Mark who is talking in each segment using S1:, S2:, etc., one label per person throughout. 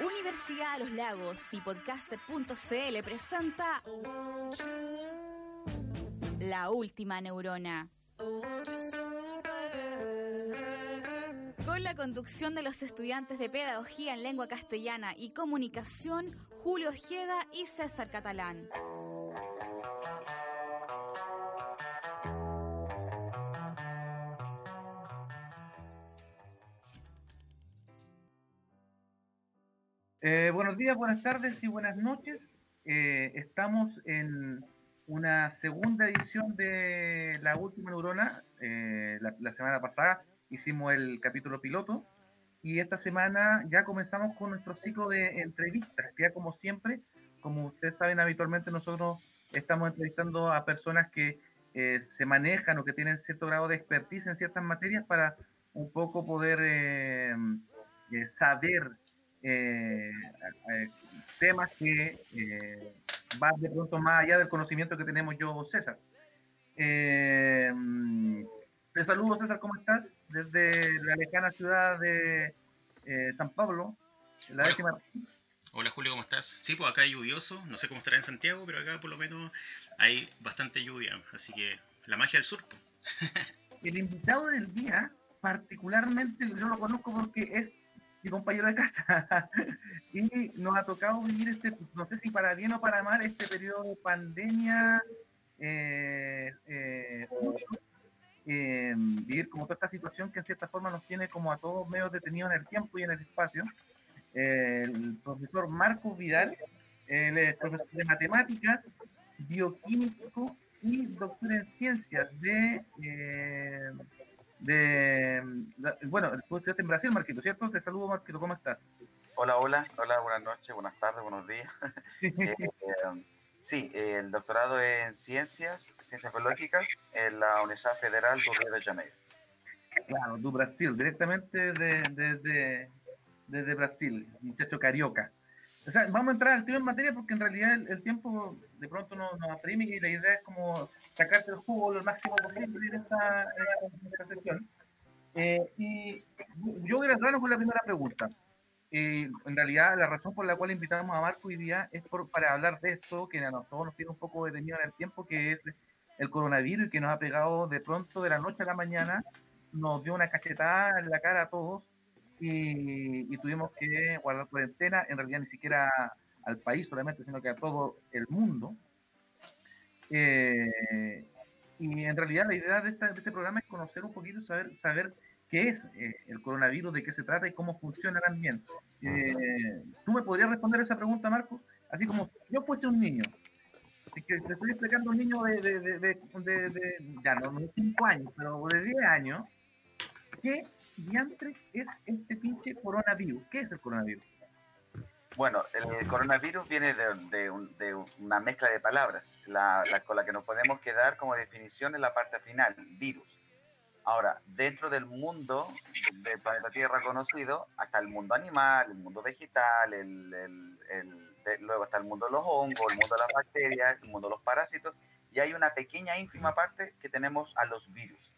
S1: Universidad de los Lagos y podcaster.cl presenta La Última Neurona. Con la conducción de los estudiantes de Pedagogía en Lengua Castellana y Comunicación, Julio Ojeda y César Catalán.
S2: Buenos días, buenas tardes y buenas noches. Eh, estamos en una segunda edición de La Última Neurona. Eh, la, semana pasada hicimos el capítulo piloto y esta semana ya comenzamos con nuestro ciclo de entrevistas. Ya como siempre, como ustedes saben, habitualmente nosotros estamos entrevistando a personas que se manejan o que tienen cierto grado de expertise en ciertas materias para un poco poder saber eh, eh, temas que eh, van de pronto más allá del conocimiento que tenemos yo, César. te saludo, César, ¿cómo estás? Desde la lejana ciudad de San Pablo,
S3: la Hola. Hola Julio, ¿cómo estás? Sí, pues acá hay lluvioso, no sé cómo estará en Santiago, pero acá por lo menos hay bastante lluvia, así que la magia del sur.
S2: El invitado del día, particularmente yo lo conozco porque es compañero de casa. y nos ha tocado vivir este, no sé si para bien o para mal, este periodo de pandemia, eh, eh, eh, vivir como toda esta situación que en cierta forma nos tiene como a todos medio detenidos en el tiempo y en el espacio. el profesor Marcos Vidal, él es profesor de matemáticas, bioquímico y doctor en ciencias de de, bueno, tú estás en Brasil, Marquito, ¿cierto? Te saludo, Marquito, ¿cómo estás?
S4: Hola, hola, hola, buenas noches, buenas tardes, buenos días. Eh, sí, el doctorado en ciencias, ciencias biológicas, en la Universidad Federal de Río de Janeiro.
S2: Claro, du Brasil, directamente desde de, Brasil, muchacho carioca. O sea, vamos a entrar al tiro en materia porque en realidad el, tiempo de pronto nos, nos, aprime y la idea es como sacarte el jugo lo máximo posible en esta, sesión. Eh, y yo voy a entrar con la primera pregunta. Eh, en realidad, la razón por la cual invitamos a Marco hoy día es por, para hablar de esto, que a nosotros nos tiene un poco detenido en el tiempo, que es el coronavirus que nos ha pegado de pronto de la noche a la mañana, nos dio una cachetada en la cara a todos y, tuvimos que guardar cuarentena, en realidad ni siquiera al país solamente, sino que a todo el mundo. Eh, y en realidad la idea de, este programa es conocer un poquito, saber, saber qué es eh, el coronavirus, de qué se trata y cómo funciona también. Eh, ¿Tú me podrías responder esa pregunta, Marco? Así como yo fuese un niño, que te estoy explicando un niño de, de, de, ya no, de 5 años, pero de 10 años, ¿qué diantre es este pinche coronavirus? ¿Qué es el coronavirus?
S4: Bueno, el coronavirus viene de, una mezcla de palabras, la, con la que nos podemos quedar como definición en la parte final, virus. Ahora, dentro del mundo del planeta Tierra conocido, hasta el mundo animal, el mundo vegetal, luego está el mundo de los hongos, el mundo de las bacterias, el mundo de los parásitos, y hay una pequeña ínfima parte que tenemos a los virus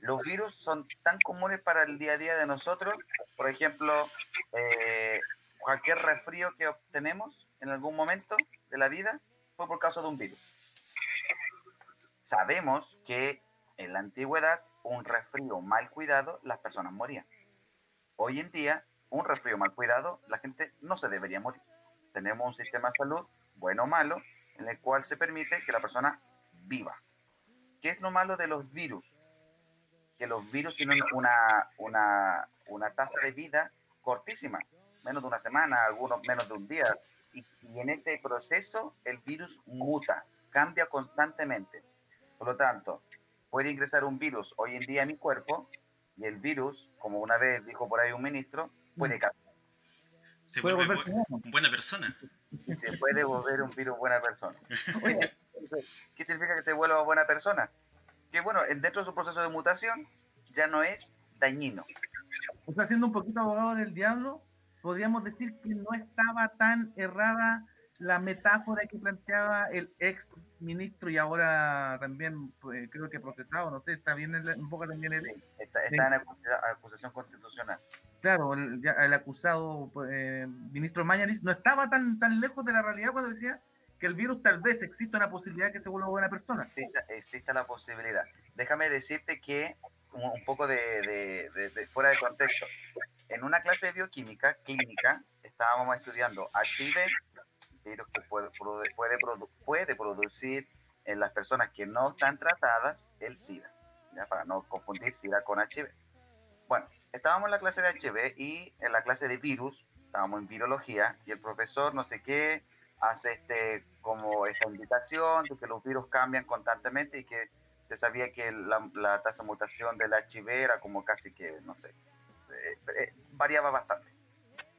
S4: los virus son tan comunes para el día a día de nosotros, por ejemplo, eh, cualquier resfrío que obtenemos en algún momento de la vida fue por causa de un virus. Sabemos que en la antigüedad un resfrío mal cuidado las personas morían. Hoy en día un resfrío mal cuidado la gente no se debería morir. Tenemos un sistema de salud, bueno o malo, en el cual se permite que la persona viva. ¿Qué es lo malo de los virus? Que los virus tienen una, una, una tasa de vida cortísima, menos de una semana, algunos menos de un día. Y, en ese proceso el virus muta, cambia constantemente. Por lo tanto, puede ingresar un virus hoy en día a mi cuerpo y el virus, como una vez dijo por ahí un ministro, puede mm. cambiar.
S3: Se vuelve buena persona.
S4: Se puede volver un virus buena persona. ¿Qué significa que se vuelva buena persona? Que bueno, dentro de su proceso de mutación ya no es dañino.
S2: O sea, siendo un poquito abogado del diablo, podríamos decir que no estaba tan errada la metáfora que planteaba el ex ministro y ahora también pues, creo que procesado, no sé, está bien un poco también el...
S4: Está, está en acusación constitucional.
S2: claro, el, el acusado eh, ministro Mañanis no estaba tan, tan lejos de la realidad cuando decía que el virus tal vez existe una posibilidad que se vuelva buena persona.
S4: Existe, la posibilidad. Déjame decirte que un, poco de, fuera de contexto. En una clase de bioquímica clínica estábamos estudiando HIV, virus que puede, puede, puede producir en las personas que no están tratadas el SIDA, ¿ya? para no confundir SIDA con HIV. Bueno, estábamos en la clase de HIV y en la clase de virus, estábamos en virología y el profesor no sé qué hace este como esta invitación de que los virus cambian constantemente y que se sabía que la, tasa de mutación del HIV era como casi que, no sé, eh, eh, variaba bastante.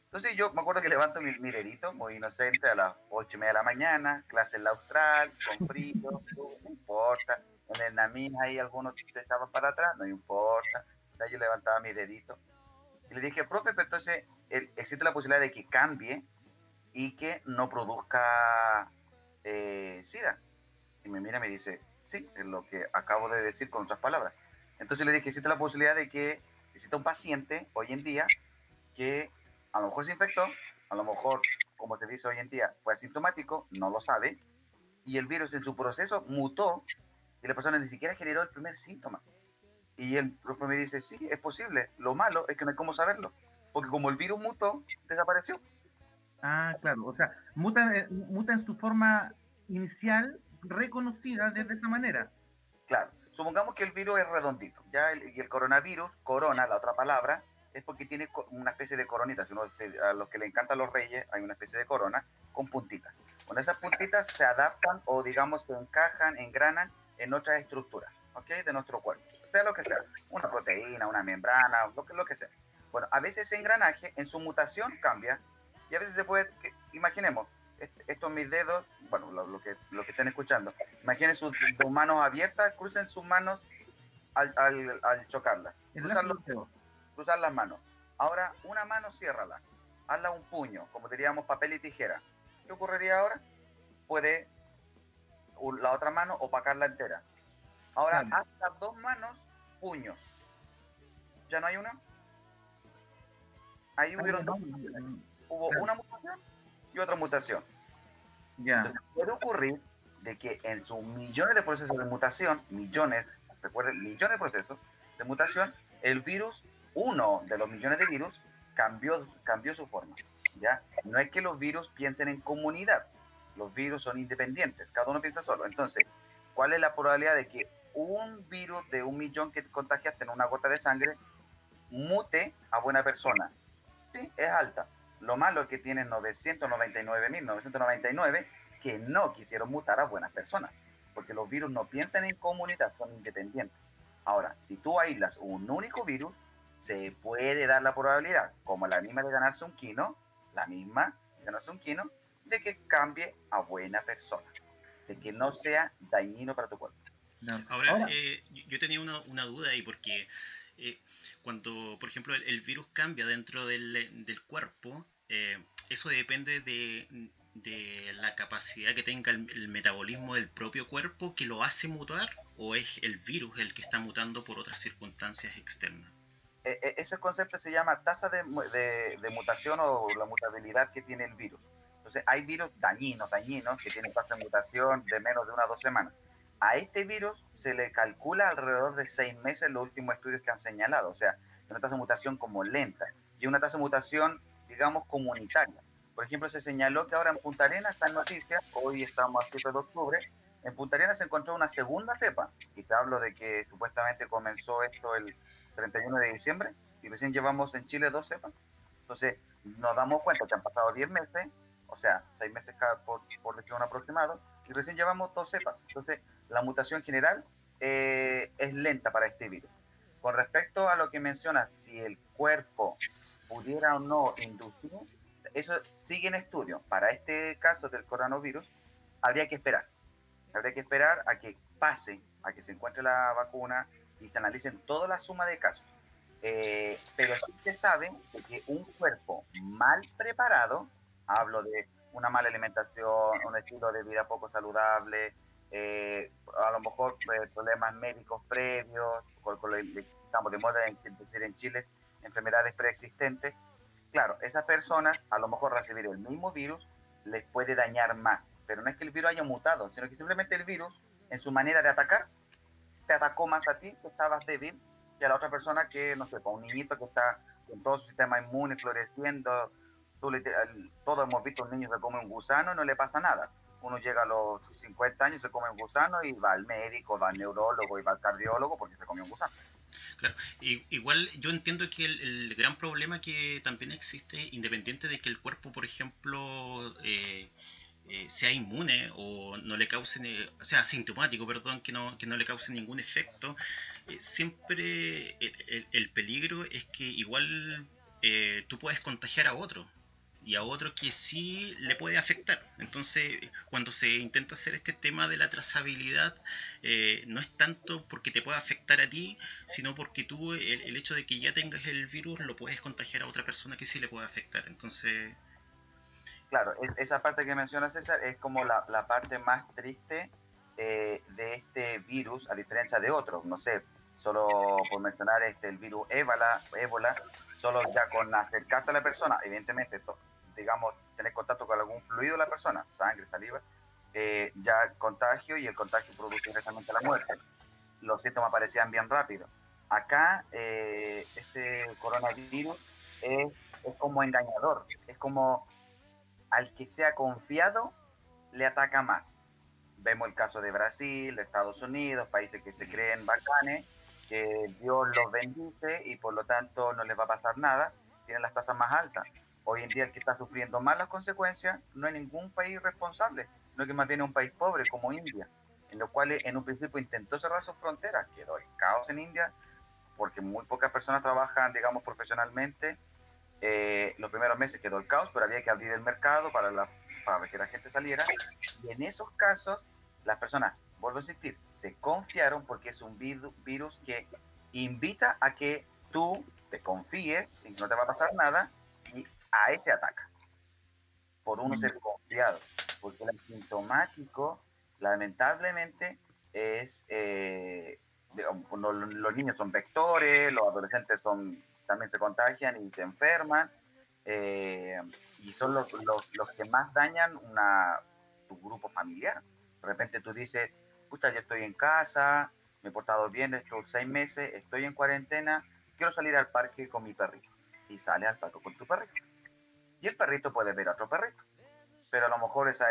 S4: Entonces yo me acuerdo que levanto mi, mi, dedito, muy inocente, a las ocho y media de la mañana, clase en la austral, con frío, no importa. En el NAMIN ahí algunos se echaban para atrás, no importa. Entonces yo levantaba mi dedito y le dije, profe, pero entonces existe la posibilidad de que cambie y que no produzca eh, SIDA. Y me mira y me dice, sí, es lo que acabo de decir con otras palabras. Entonces le dije, existe la posibilidad de que exista un paciente hoy en día que a lo mejor se infectó, a lo mejor, como te dice hoy en día, fue asintomático, no lo sabe, y el virus en su proceso mutó y la persona ni siquiera generó el primer síntoma. Y el profe me dice, sí, es posible. Lo malo es que no hay cómo saberlo, porque como el virus mutó, desapareció.
S2: Ah, claro, o sea, muta, eh, muta en su forma inicial reconocida de esa manera.
S4: Claro, supongamos que el virus es redondito, ya y el coronavirus, corona, la otra palabra, es porque tiene una especie de coronita. Si uno, a los que le encantan los reyes, hay una especie de corona con puntitas. Con esas puntitas se adaptan o, digamos, se encajan, engranan en otras estructuras, ¿ok? De nuestro cuerpo. Sea lo que sea, una proteína, una membrana, lo que, lo que sea. Bueno, a veces ese engranaje en su mutación cambia y a veces se puede, imaginemos, estos mis dedos, bueno, lo, que, lo que estén escuchando, imaginen sus, manos abiertas, crucen sus manos al, al, chocarlas. Cruzar, las manos. Ahora, una mano, ciérrala. Hazla un puño, como diríamos papel y tijera. ¿Qué ocurriría ahora? Puede la otra mano opacarla entera. Ahora, haz las dos manos puños. ¿Ya no hay una? Ahí hubieron dos hubo una mutación y otra mutación. Ya. puede ocurrir de que en sus millones de procesos de mutación, millones, recuerden, millones de procesos de mutación, el virus, uno de los millones de virus, cambió, cambió su forma. ¿ya? No es que los virus piensen en comunidad, los virus son independientes, cada uno piensa solo. Entonces, ¿cuál es la probabilidad de que un virus de un millón que contagiaste en una gota de sangre mute a buena persona? Sí, es alta. Lo malo es que tienen 999.999 que no quisieron mutar a buenas personas, porque los virus no piensan en comunidad, son independientes. Ahora, si tú aíslas un único virus, se puede dar la probabilidad, como la misma de ganarse un quino, la misma de ganarse un quino, de que cambie a buena persona, de que no sea dañino para tu cuerpo.
S3: Ahora, eh, yo tenía una, una duda ahí, porque eh, cuando, por ejemplo, el, virus cambia dentro del, del cuerpo, eh, eso depende de, la capacidad que tenga el, metabolismo del propio cuerpo que lo hace mutar o es el virus el que está mutando por otras circunstancias externas.
S4: E, e, ese concepto se llama tasa de, mutación o la mutabilidad que tiene el virus. Entonces, hay virus dañinos, dañinos, que tienen tasa de mutación de menos de una o dos semanas. A este virus se le calcula alrededor de seis meses los últimos estudios que han señalado. O sea, una tasa de mutación como lenta y una tasa de mutación digamos, comunitaria. Por ejemplo, se señaló que ahora en Punta Arenas, está en noticias, hoy estamos a 7 de octubre, en Punta Arenas se encontró una segunda cepa, y te hablo de que supuestamente comenzó esto el 31 de diciembre, y recién llevamos en Chile dos cepas. Entonces, nos damos cuenta que han pasado 10 meses, o sea, 6 meses cada, por, por decir un aproximado, y recién llevamos dos cepas. Entonces, la mutación general eh, es lenta para este virus. Con respecto a lo que mencionas, si el cuerpo pudiera o no inducir, eso sigue en estudio. Para este caso del coronavirus, habría que esperar. Habría que esperar a que pase, a que se encuentre la vacuna y se analicen toda la suma de casos. Eh, pero sí se sabe que un cuerpo mal preparado, hablo de una mala alimentación, un estilo de vida poco saludable, eh, a lo mejor eh, problemas médicos previos, con, estamos de moda en, en Chile, enfermedades preexistentes, claro, esas personas a lo mejor recibir el mismo virus les puede dañar más, pero no es que el virus haya mutado, sino que simplemente el virus en su manera de atacar te atacó más a ti que estabas débil que a la otra persona que, no sé, para un niñito que está con todo su sistema inmune floreciendo, todos hemos visto un niño que come un gusano y no le pasa nada. Uno llega a los 50 años, se come un gusano y va al médico, va al neurólogo y va al cardiólogo porque se comió un gusano.
S3: Claro, igual yo entiendo que el, gran problema que también existe, independiente de que el cuerpo, por ejemplo, eh, eh, sea inmune o no le cause, sea asintomático, perdón, que no, que no le cause ningún efecto, eh, siempre el, peligro es que igual tú puedes contagiar a otro y a otro que sí le puede afectar. Entonces, cuando se intenta hacer este tema de la trazabilidad, eh, no es tanto porque te pueda afectar a ti, sino porque tú, el, hecho de que ya tengas el virus, lo puedes contagiar a otra persona que sí le puede afectar. Entonces...
S4: Claro, esa parte que menciona César es como la, la parte más triste eh, de este virus, a diferencia de otros. No sé, solo por mencionar este, el virus ébola, ébola solo ya con acercarte a la persona, evidentemente esto digamos, tener contacto con algún fluido de la persona, sangre, saliva, eh, ya contagio y el contagio produce directamente la muerte. Los síntomas aparecían bien rápido. Acá, eh, este coronavirus es, es como engañador, es como al que sea confiado le ataca más. Vemos el caso de Brasil, de Estados Unidos, países que se creen bacanes, que Dios los bendice y por lo tanto no les va a pasar nada, tienen las tasas más altas. Hoy en día el que está sufriendo más las consecuencias no es ningún país responsable, no que más bien un país pobre como India, en lo cual en un principio intentó cerrar sus fronteras, quedó el caos en India, porque muy pocas personas trabajan, digamos, profesionalmente. Eh, los primeros meses quedó el caos, pero había que abrir el mercado para, para que la gente saliera. Y en esos casos, las personas, vuelvo a insistir, se confiaron porque es un virus que invita a que tú te confíes y no te va a pasar nada a este ataca, por uno ser confiado, porque el asintomático, lamentablemente, es, eh, los niños son vectores, los adolescentes son, también se contagian y se enferman, eh, y son los, los, que más dañan una, tu grupo familiar. De repente tú dices, pucha, yo estoy en casa, me he portado bien estos seis meses, estoy en cuarentena, quiero salir al parque con mi perrito. Y sale al parque con tu perrito. Y el perrito puede ver a otro perrito. Pero a lo mejor esa,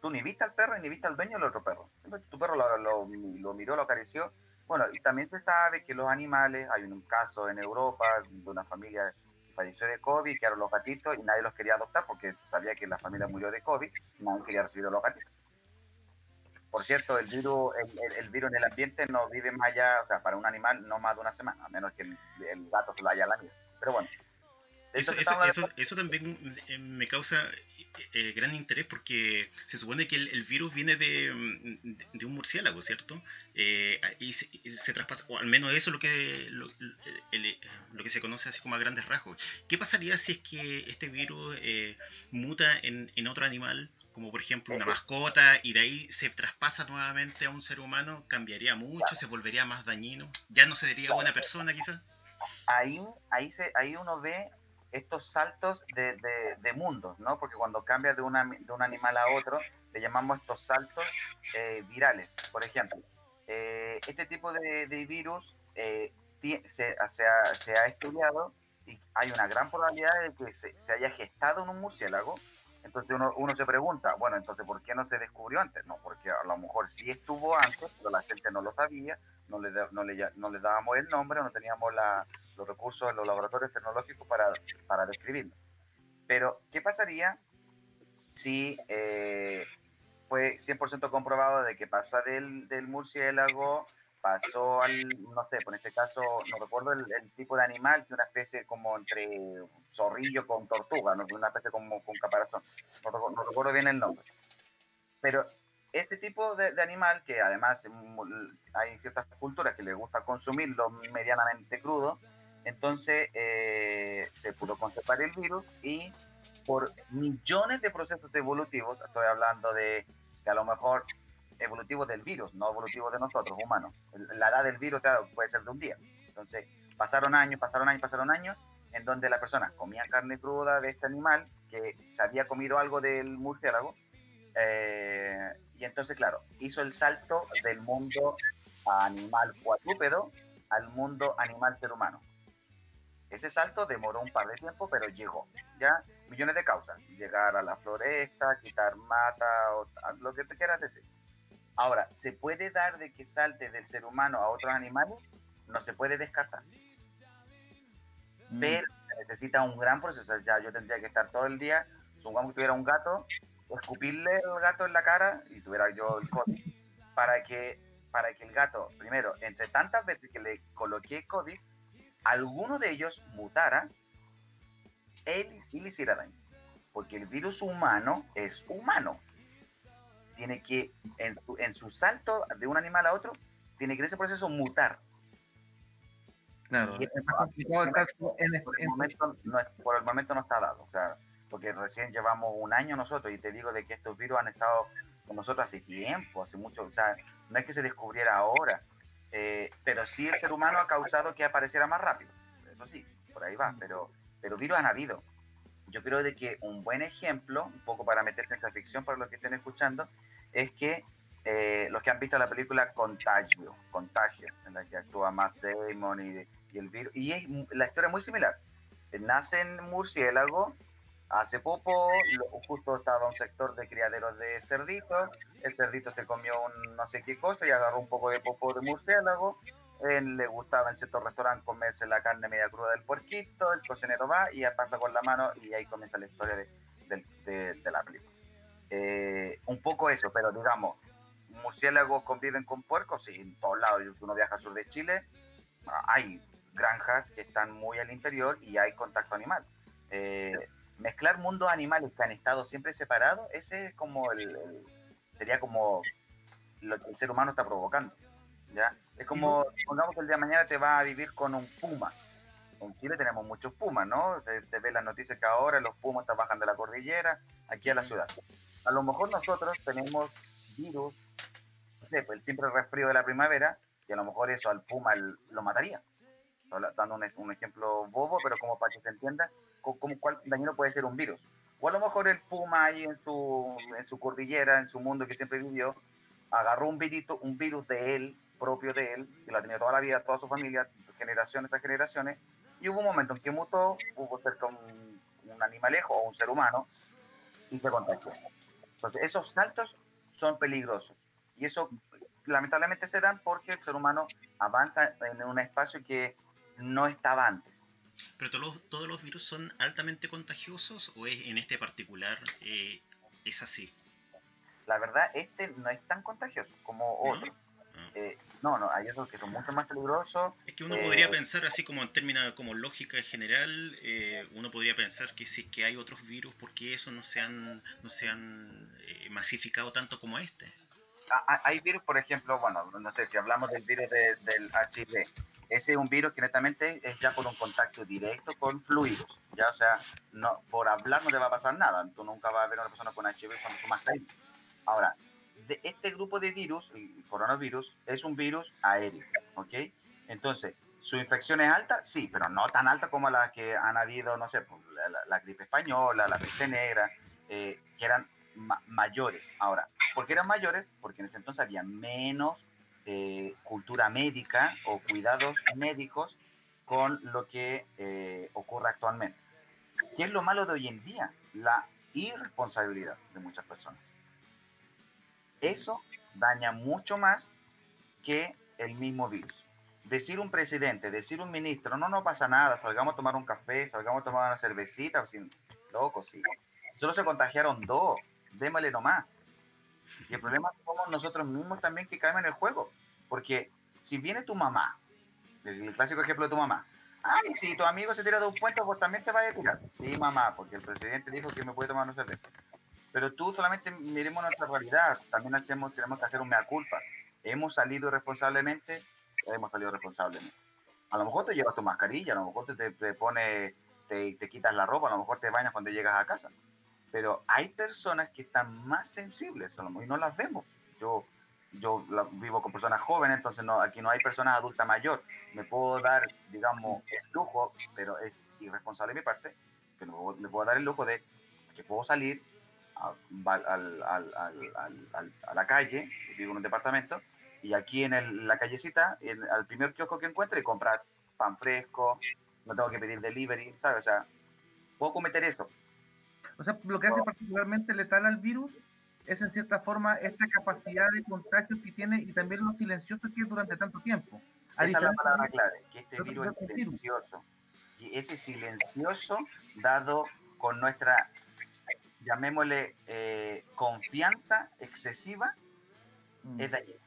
S4: tú ni viste al perro ni viste al dueño del otro perro. Tu perro lo, lo, miró, lo acarició. Bueno, y también se sabe que los animales, hay un caso en Europa de una familia que falleció de COVID, que eran los gatitos y nadie los quería adoptar porque se sabía que la familia murió de COVID y nadie quería recibir a los gatitos. Por cierto, el virus, el, virus en el ambiente no vive más allá, o sea, para un animal no más de una semana, a menos que el, gato se lo haya lamido. Pero bueno,
S3: eso, eso, también eh, me causa eh, gran interés porque se supone que el, virus viene de, mm, un murciélago, ¿cierto? Eh, y, se, traspasa, o al menos eso es lo que, lo, que se conoce así como a grandes rasgos. ¿Qué pasaría si es que este virus muta en, en otro animal? como por ejemplo una mascota, y de ahí se traspasa nuevamente a un ser humano, cambiaría mucho, se volvería más dañino, ya no sería buena persona quizás.
S4: Ahí, ahí, se, ahí uno ve estos saltos de, de, mundos, ¿no? Porque cuando cambia de, una, de un animal a otro, le llamamos estos saltos eh, virales. Por ejemplo, eh, este tipo de, virus eh, se, ha, se, ha, estudiado y hay una gran probabilidad de que se, se haya gestado en un murciélago. Entonces uno, uno, se pregunta, bueno, entonces ¿por qué no se descubrió antes? No, porque a lo mejor sí estuvo antes, pero la gente no lo sabía, no le, no le, no le dábamos el nombre, no teníamos la, los recursos en los laboratorios tecnológicos para, para describirlo. Pero, ¿qué pasaría si eh, fue 100% comprobado de que pasa del, del, murciélago, pasó al, no sé, por este caso, no recuerdo el, tipo de animal, que una especie como entre zorrillo con tortuga, ¿no? una especie como con caparazón, no, no recuerdo bien el nombre. Pero este tipo de, animal, que además hay ciertas culturas que les gusta consumirlo medianamente crudo, entonces eh, se pudo conservar el virus y por millones de procesos evolutivos, estoy hablando de que a lo mejor evolutivos del virus, no evolutivos de nosotros, humanos. La edad del virus puede ser de un día. Entonces, Pasaron años, pasaron años, pasaron años, en donde la persona comía carne cruda de este animal, que se había comido algo del murciélago, eh, y entonces, claro, hizo el salto del mundo animal cuadrúpedo al mundo animal ser humano. Ese salto demoró un par de tiempo, pero llegó. Ya millones de causas. Llegar a la floresta, quitar mata, o, lo que te quieras decir. Ahora, ¿se puede dar de que salte del ser humano a otros animales? No se puede descartar. Mm. Pero necesita un gran proceso. Ya yo tendría que estar todo el día, supongamos que tuviera un gato, escupirle el gato en la cara y tuviera yo el COVID, para que, para que el gato, primero, entre tantas veces que le coloqué COVID, alguno de ellos mutara él y le hiciera daño. Porque el virus humano es humano. Tiene que, en su, en su salto de un animal a otro, tiene que en ese proceso mutar.
S2: Claro, es más complicado
S4: en, momento, no, por el momento no está dado. O sea, porque recién llevamos un año nosotros y te digo de que estos virus han estado con nosotros hace tiempo, hace mucho, o sea, no es que se descubriera ahora, eh, pero sí el ser humano ha causado que apareciera más rápido, eso sí, por ahí va, pero, pero virus han habido. Yo creo de que un buen ejemplo, un poco para meterte en esa ficción para los que estén escuchando, es que eh, los que han visto la película Contagio, Contagio, en la que actúa Matt Damon y, y el virus, y es, la historia es muy similar. Nace en murciélago, Hace poco, justo estaba un sector de criaderos de cerditos, el cerdito se comió un no sé qué cosa y agarró un poco de popo de murciélago, él le gustaba en cierto restaurante comerse la carne media cruda del puerquito, el cocinero va y pasa con la mano y ahí comienza la historia de, la película. Eh, un poco eso, pero digamos, murciélagos conviven con puercos, sí, en todos lados, uno viaja al sur de Chile, hay granjas que están muy al interior y hay contacto animal. Eh, mezclar mundos animales que han estado siempre separados, ese es como el, sería como lo que el ser humano está provocando. ¿ya? Es como, pongamos que el día de mañana te va a vivir con un puma. En Chile tenemos muchos pumas, ¿no? Te, te las noticias que ahora los pumas trabajan de la cordillera aquí a la ciudad. A lo mejor nosotros tenemos virus, no sé, pues el simple resfrío de la primavera, y a lo mejor eso al puma lo mataría. Dando un, un ejemplo bobo, pero como para que se entienda, como cuál dañino puede ser un virus. O a lo mejor el puma ahí en su, en su cordillera, en su mundo que siempre vivió, agarró un, virito, un virus de él, propio de él, que lo ha tenido toda la vida, toda su familia, generaciones a generaciones, y hubo un momento en que mutó, hubo cerca un, un animalejo o un ser humano, y se contagió. Entonces, esos saltos son peligrosos. Y eso lamentablemente se dan porque el ser humano avanza en un espacio que no estaba antes.
S3: ¿Pero todos los, todos los virus son altamente contagiosos o es, en este particular eh, es así?
S4: La verdad, este no es tan contagioso como otro. Ah. Eh, ¿No? no, hay otros que son mucho más peligrosos.
S3: Es que uno podría eh, pensar, así como en términos como lógica general, uno podría pensar que si es que hay otros virus, ¿por qué esos no se han, no se han masificado tanto como este?
S4: Ah, ah, hay virus, por ejemplo, bueno, no sé, si hablamos del virus del HIV, ese es un virus que netamente es ya por un contacto directo con fluidos. Ya, o sea, no, por hablar no te va a pasar nada. Tú nunca vas a ver a una persona con HIV cuando tomas ahí. Ahora, de este grupo de virus, el coronavirus, es un virus aéreo, ¿ok? Entonces, ¿su infección es alta? Sí, pero no tan alta como las que han habido, no sé, pues, la, gripe española, la peste negra, eh, que eran mayores. Ahora, ¿por qué eran mayores? Porque en ese entonces había menos eh, cultura médica o cuidados médicos con lo que eh, ocurre actualmente. ¿Qué es lo malo de hoy en día? La irresponsabilidad de muchas personas. Eso daña mucho más que el mismo virus. Decir un presidente, decir un ministro, no, no pasa nada, salgamos a tomar un café, salgamos a tomar una cervecita, sin, loco, sí. Solo se contagiaron dos, démosle nomás. Y el problema somos nosotros mismos también que caemos en el juego. Porque si viene tu mamá, el clásico ejemplo de tu mamá, ay, si tu amigo se tira de un puente, pues también te vaya a tirar. Sí, mamá, porque el presidente dijo que me puede tomar una cerveza. Pero tú solamente miremos nuestra realidad, también hacemos, tenemos que hacer un mea culpa. Hemos salido responsablemente, hemos salido responsablemente. A lo mejor te llevas tu mascarilla, a lo mejor te, te, pones, te, te quitas la ropa, a lo mejor te bañas cuando llegas a casa pero hay personas que están más sensibles a y no las vemos. Yo yo vivo con personas jóvenes, entonces no, aquí no hay personas adultas mayor. Me puedo dar, digamos, el lujo, pero es irresponsable de mi parte, que me puedo dar el lujo de que puedo salir a, la calle, vivo en un departamento, y aquí en la callecita, en, al primer kiosco que encuentre, y comprar pan fresco, no tengo que pedir delivery, ¿sabes? O sea, puedo cometer eso.
S2: O sea, lo que hace particularmente letal al virus es en cierta forma esta capacidad de contagio que tiene y también lo silencioso que es durante tanto tiempo.
S4: Esa es la palabra clave, que este virus es silencioso. Y ese silencioso, dado con nuestra, llamémosle, eh, confianza excesiva, mm. es dañino.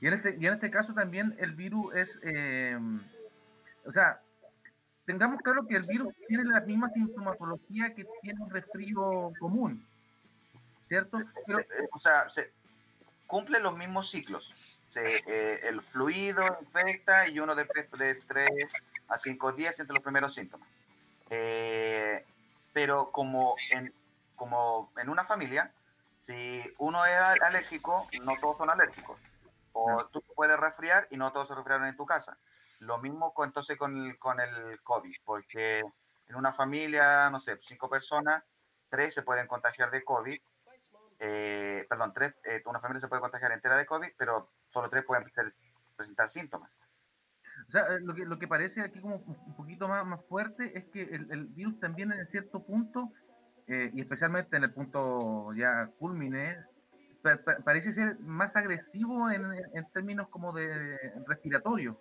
S2: Y, en este, y en este caso también el virus es, eh, o sea, tengamos claro que el virus tiene la misma sintomatología que tiene un resfrío común, ¿cierto?
S4: Pero, eh, eh, o sea, se cumple los mismos ciclos. Se, el fluido infecta y uno de, de 3 a 5 días entre los primeros síntomas. pero como en, como en una familia, si uno es alérgico, no todos son alérgicos. O tú puedes resfriar y no todos se resfriaron en tu casa. Lo mismo con, entonces con el, con el COVID, porque en una familia, no sé, cinco personas, tres se pueden contagiar de COVID. Eh, perdón, tres, eh, una familia se puede contagiar entera de COVID, pero solo tres pueden presentar síntomas.
S2: O sea, eh, lo que, lo que parece aquí como un poquito más, más fuerte es que el, el virus también en cierto punto, y especialmente en el punto ya culmine, parece ser más agresivo en, en, términos como de respiratorio.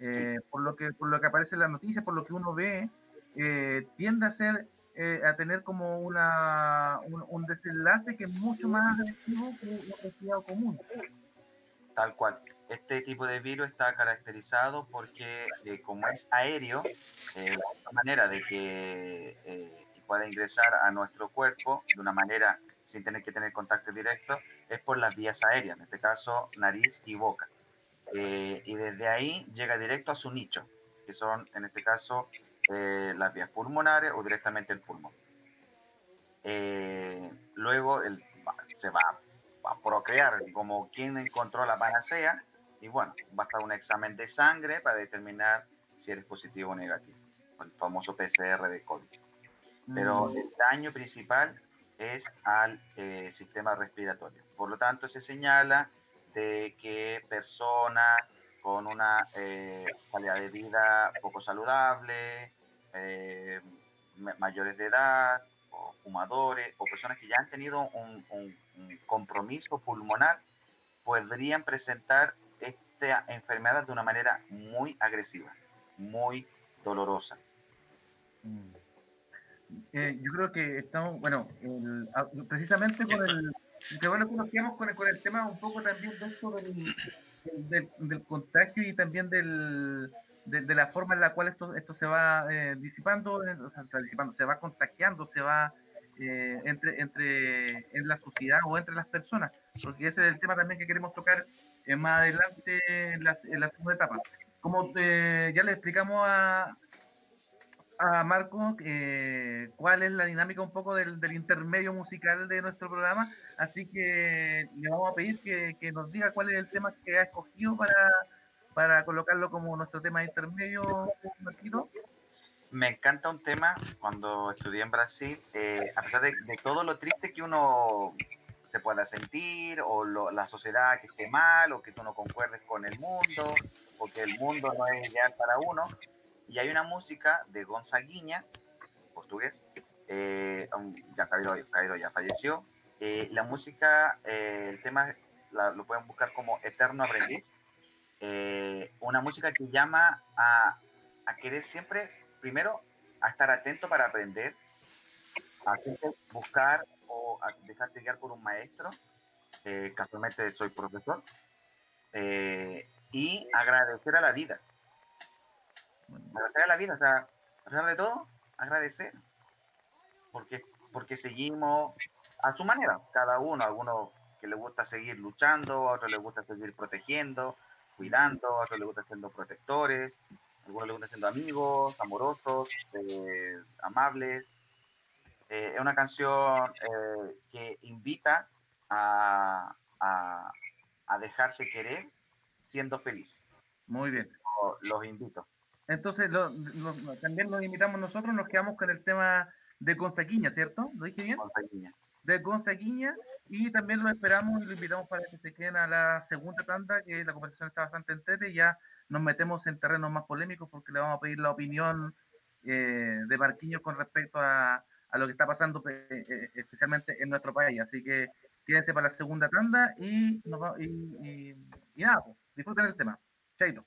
S2: Eh, por, lo que, por lo que aparece en las noticias, por lo que uno ve, eh, tiende a ser eh, a tener como una, un, desenlace que es mucho más agresivo que un resfriado común.
S4: Tal cual. Este tipo de virus está caracterizado porque como es aéreo, la manera de que pueda ingresar a nuestro cuerpo de una manera sin tener que tener contacto directo es por las vías aéreas, en este caso nariz y boca. Eh, y desde ahí llega directo a su nicho, que son en este caso eh, las vías pulmonares o directamente el pulmón. Eh, luego el, se va a procrear como quien encontró la panacea y bueno, va a estar un examen de sangre para determinar si eres positivo o negativo, el famoso PCR de COVID. Pero mm. el daño principal es al sistema respiratorio. Por lo tanto, se señala de que personas con una eh, calidad de vida poco saludable, eh, mayores de edad, o fumadores, o personas que ya han tenido un, compromiso pulmonar, podrían presentar esta enfermedad de una manera muy agresiva, muy dolorosa.
S2: Mm. Eh, yo creo que estamos, bueno, precisamente con el, Qué bueno que nos quedamos con el, con el tema un poco también de esto del, del, contagio y también del, de, la forma en la cual esto, esto se va eh, disipando, eh, o sea, se va disipando, se va contagiando, se va eh, entre, entre en la sociedad o entre las personas, porque ese es el tema también que queremos tocar más adelante en la, en la segunda etapa. Como ya le explicamos a, a Marco eh, cuál es la dinámica un poco del, intermedio musical de nuestro programa, así que le vamos a pedir que, nos diga cuál es el tema que ha escogido para, para colocarlo como nuestro tema intermedio,
S4: Me encanta un tema cuando estudié en Brasil, eh, a pesar de, todo lo triste que uno se pueda sentir, o la sociedad que esté mal, o que tú no concuerdes con el mundo, o que el mundo no es ideal para uno, y hay una música de Gonzaguinha, portugués, eh, ya Cairo, ya falleció. Eh, la música, eh, el tema lo pueden buscar como Eterno Aprendiz. una música que llama a, a, querer siempre, primero, a estar atento para aprender, a buscar o a dejarte guiar por un maestro. casualmente soy profesor. y agradecer a la vida agradecer a la vida, o sea, a pesar de todo, agradecer. Porque, porque seguimos a su manera, cada uno, a algunos que le gusta seguir luchando, a otros les gusta seguir protegiendo, cuidando, a otros les gusta siendo protectores, a algunos les gusta siendo amigos, amorosos, eh, amables. Eh, es una canción eh, que invita a, a, a dejarse querer siendo feliz.
S2: Muy bien.
S4: Los, invito.
S2: Entonces, también los invitamos nosotros, nos quedamos con el tema de Consaquiña, ¿cierto? ¿Lo dije bien? De Consaquiña, y también lo esperamos y lo invitamos para que se queden a la segunda tanda, que la conversación está bastante entrete, y ya nos metemos en terrenos más polémicos porque le vamos a pedir la opinión eh, de Marquinhos con respecto a, a, lo que está pasando eh, eh, especialmente en nuestro país. Así que quédense para la segunda tanda y, y, y, y nada, pues, disfruten el tema. Chaito.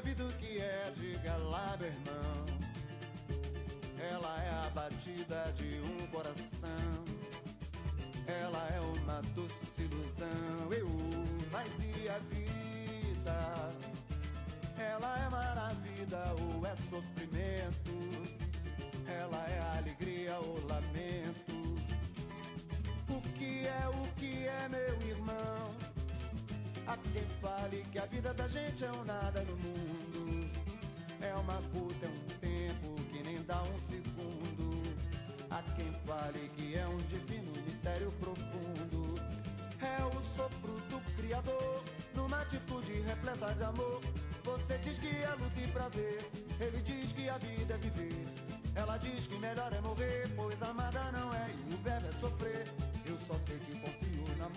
S5: Vida que é, diga lá, meu irmão. Ela é a batida de um coração. Ela é uma doce ilusão. Eu, mas e a vida? Ela é maravilha ou é sofrimento? Ela é alegria ou lamento? O que é, o que é, meu irmão? Há quem fale que a vida da gente é um nada no. É uma puta, é um tempo que nem dá um segundo. Há quem fale que é um divino mistério profundo. É o sopro do Criador, numa atitude repleta de amor. Você diz que é luta e prazer, ele diz que a vida é viver. Ela diz que melhor é morrer, pois amada não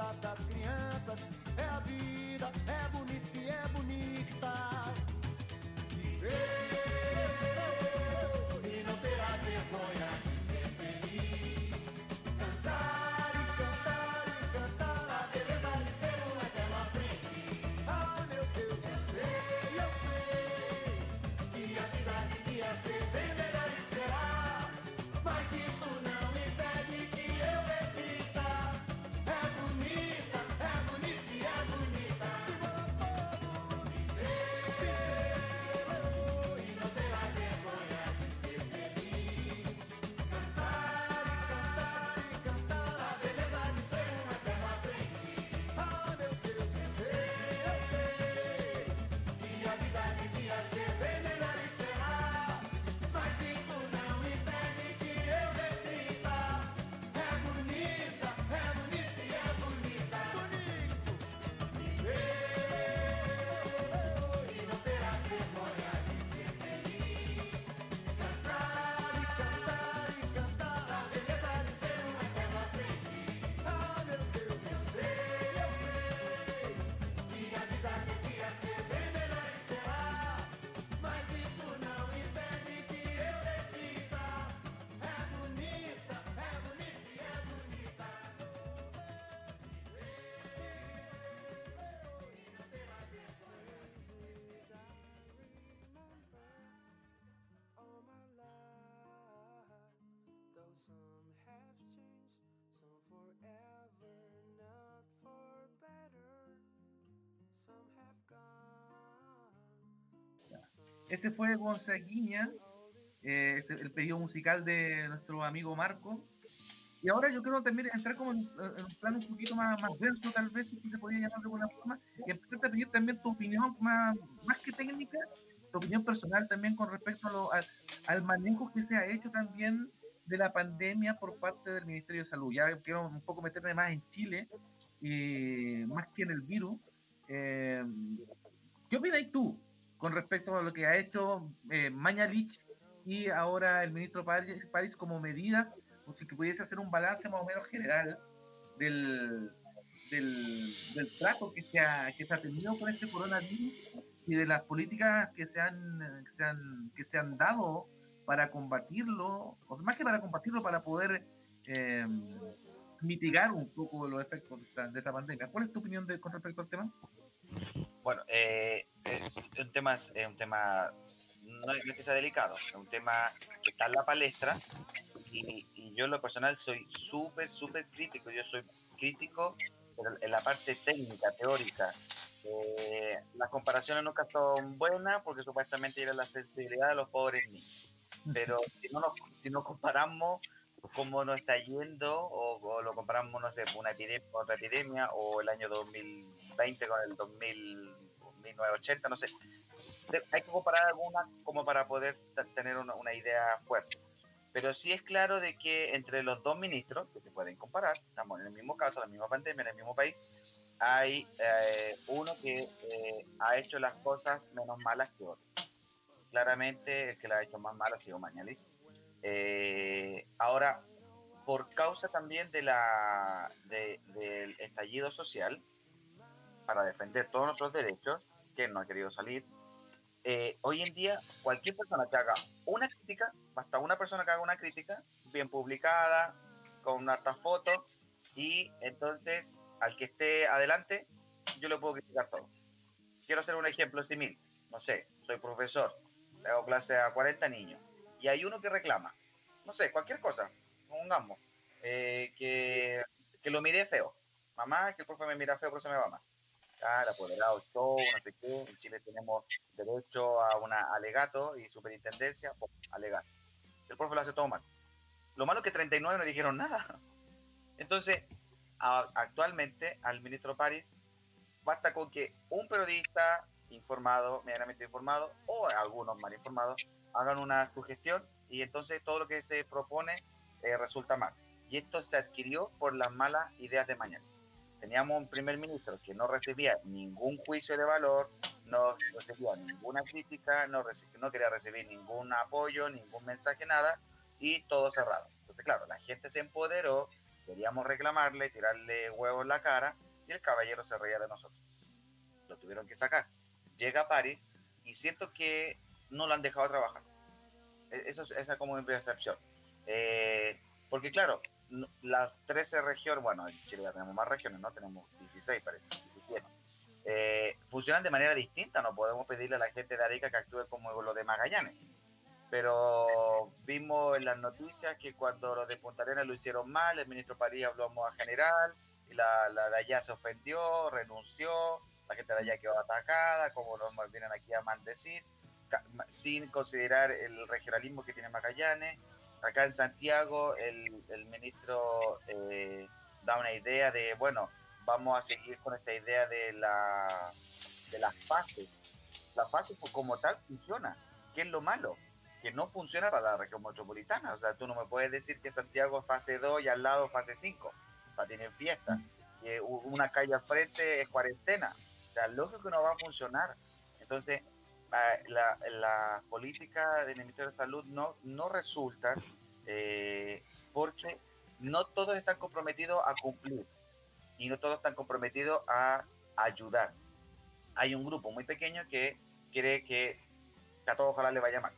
S5: resposta das crianças. É a vida, é bonita e é bonita. Forever,
S2: Ese fue Gonzaguiña, eh, el pedido musical de nuestro amigo Marco. Y ahora yo quiero también entrar como en, un plano un poquito más, más denso, tal vez, si se podría llamar de alguna forma, y empezar a pedir también tu opinión más, más que técnica, tu opinión personal también con respecto a lo, al, al manejo que se ha hecho también de la pandemia por parte del Ministerio de Salud. Ya quiero un poco meterme más en Chile, y más que en el virus. Eh, ¿Qué opinas tú con respecto a lo que ha hecho eh, Mañalich y ahora el ministro París, como medidas, o si que pudiese hacer un balance más o menos general del, del, trato que se, ha, que se ha tenido con este coronavirus y de las políticas que se han, que se han, que se han dado para combatirlo, o más que para combatirlo, para poder eh, mitigar un poco los efectos de esta, pandemia. ¿Cuál es tu opinión de, con respecto al tema?
S4: Bueno, eh, es un tema, es un tema no es que sea delicado, es un tema que está en la palestra y, yo en lo personal soy súper, súper crítico. Yo soy crítico en la parte técnica, teórica. Eh, las comparaciones nunca son buenas porque supuestamente era la sensibilidad de los pobres niños. Pero si no, nos, si no comparamos cómo nos está yendo o, lo comparamos, no sé, una epidemia otra epidemia o el año 2020 con el 2000, 1980, no sé. Hay que comparar algunas como para poder tener una, una, idea fuerte. Pero sí es claro de que entre los dos ministros, que se pueden comparar, estamos en el mismo caso, la misma pandemia, en el mismo país, hay eh, uno que eh, ha hecho las cosas menos malas que otro. Claramente el que la ha hecho más mal ha sido Mañalis. Eh, ahora, por causa también de la, del estallido social, para defender todos nuestros derechos, no ha querido salir, eh, hoy en día cualquier persona que haga una crítica, basta una persona que haga una crítica, bien publicada, con una harta foto, y entonces al que esté adelante, yo le puedo criticar todo. Quiero hacer un ejemplo simil. No sé, soy profesor, hago clase a 40 niños y hay uno que reclama, no sé, cualquier cosa, pongamos, eh, que, que, lo miré feo. Mamá, que el profe me mira feo, por eso me va mal. El apoderado, todo, no sé qué. En Chile tenemos derecho a un alegato y superintendencia, pues, alegato. El profe lo hace todo mal. Lo malo es que 39 no dijeron nada. Entonces, actualmente al ministro París basta con que un periodista informado, medianamente informado, o algunos mal informados, hagan una sugestión y entonces todo lo que se propone eh, resulta mal. Y esto se adquirió por las malas ideas de mañana. Teníamos un primer ministro que no recibía ningún juicio de valor, no recibía ninguna crítica, no, quería recibir ningún apoyo, ningún mensaje, nada, y todo cerrado. Entonces, claro, la gente se empoderó, queríamos reclamarle, tirarle huevos en la cara, y el caballero se reía de nosotros. Lo tuvieron que sacar. Llega a París y siento que no lo han dejado trabajar. E, eso es, esa como mi percepción. Eh, porque claro, las 13 regiones, bueno, en Chile ya tenemos más regiones, ¿no? Tenemos 16, parece, 17. Eh, funcionan de manera distinta, no podemos pedirle a la gente de Arica que actúe como lo de Magallanes. Pero vimos en las noticias que cuando los de Punta Arenas lo hicieron mal, el ministro París habló a general, y la, la de allá se ofendió, renunció, la gente de allá quedó atacada, como nos vienen aquí a maldecir sin considerar el regionalismo que tiene Magallanes. Acá en Santiago el, el ministro eh, da una idea de, bueno, vamos a seguir con esta idea de, la, de las fases. La fase pues, como tal funciona. ¿Qué es lo malo? Que no funciona para la región metropolitana. O sea, tú no me puedes decir que Santiago es fase 2 y al lado fase 5. O sea, tienen fiesta. Y una calle al frente es cuarentena. O sea, lógico que no va a funcionar. Entonces, la, la, política del Ministerio de Salud no, no resulta eh, porque no todos están comprometidos a cumplir y no todos están comprometidos a ayudar. Hay un grupo muy pequeño que cree que, a todos ojalá le vaya mal.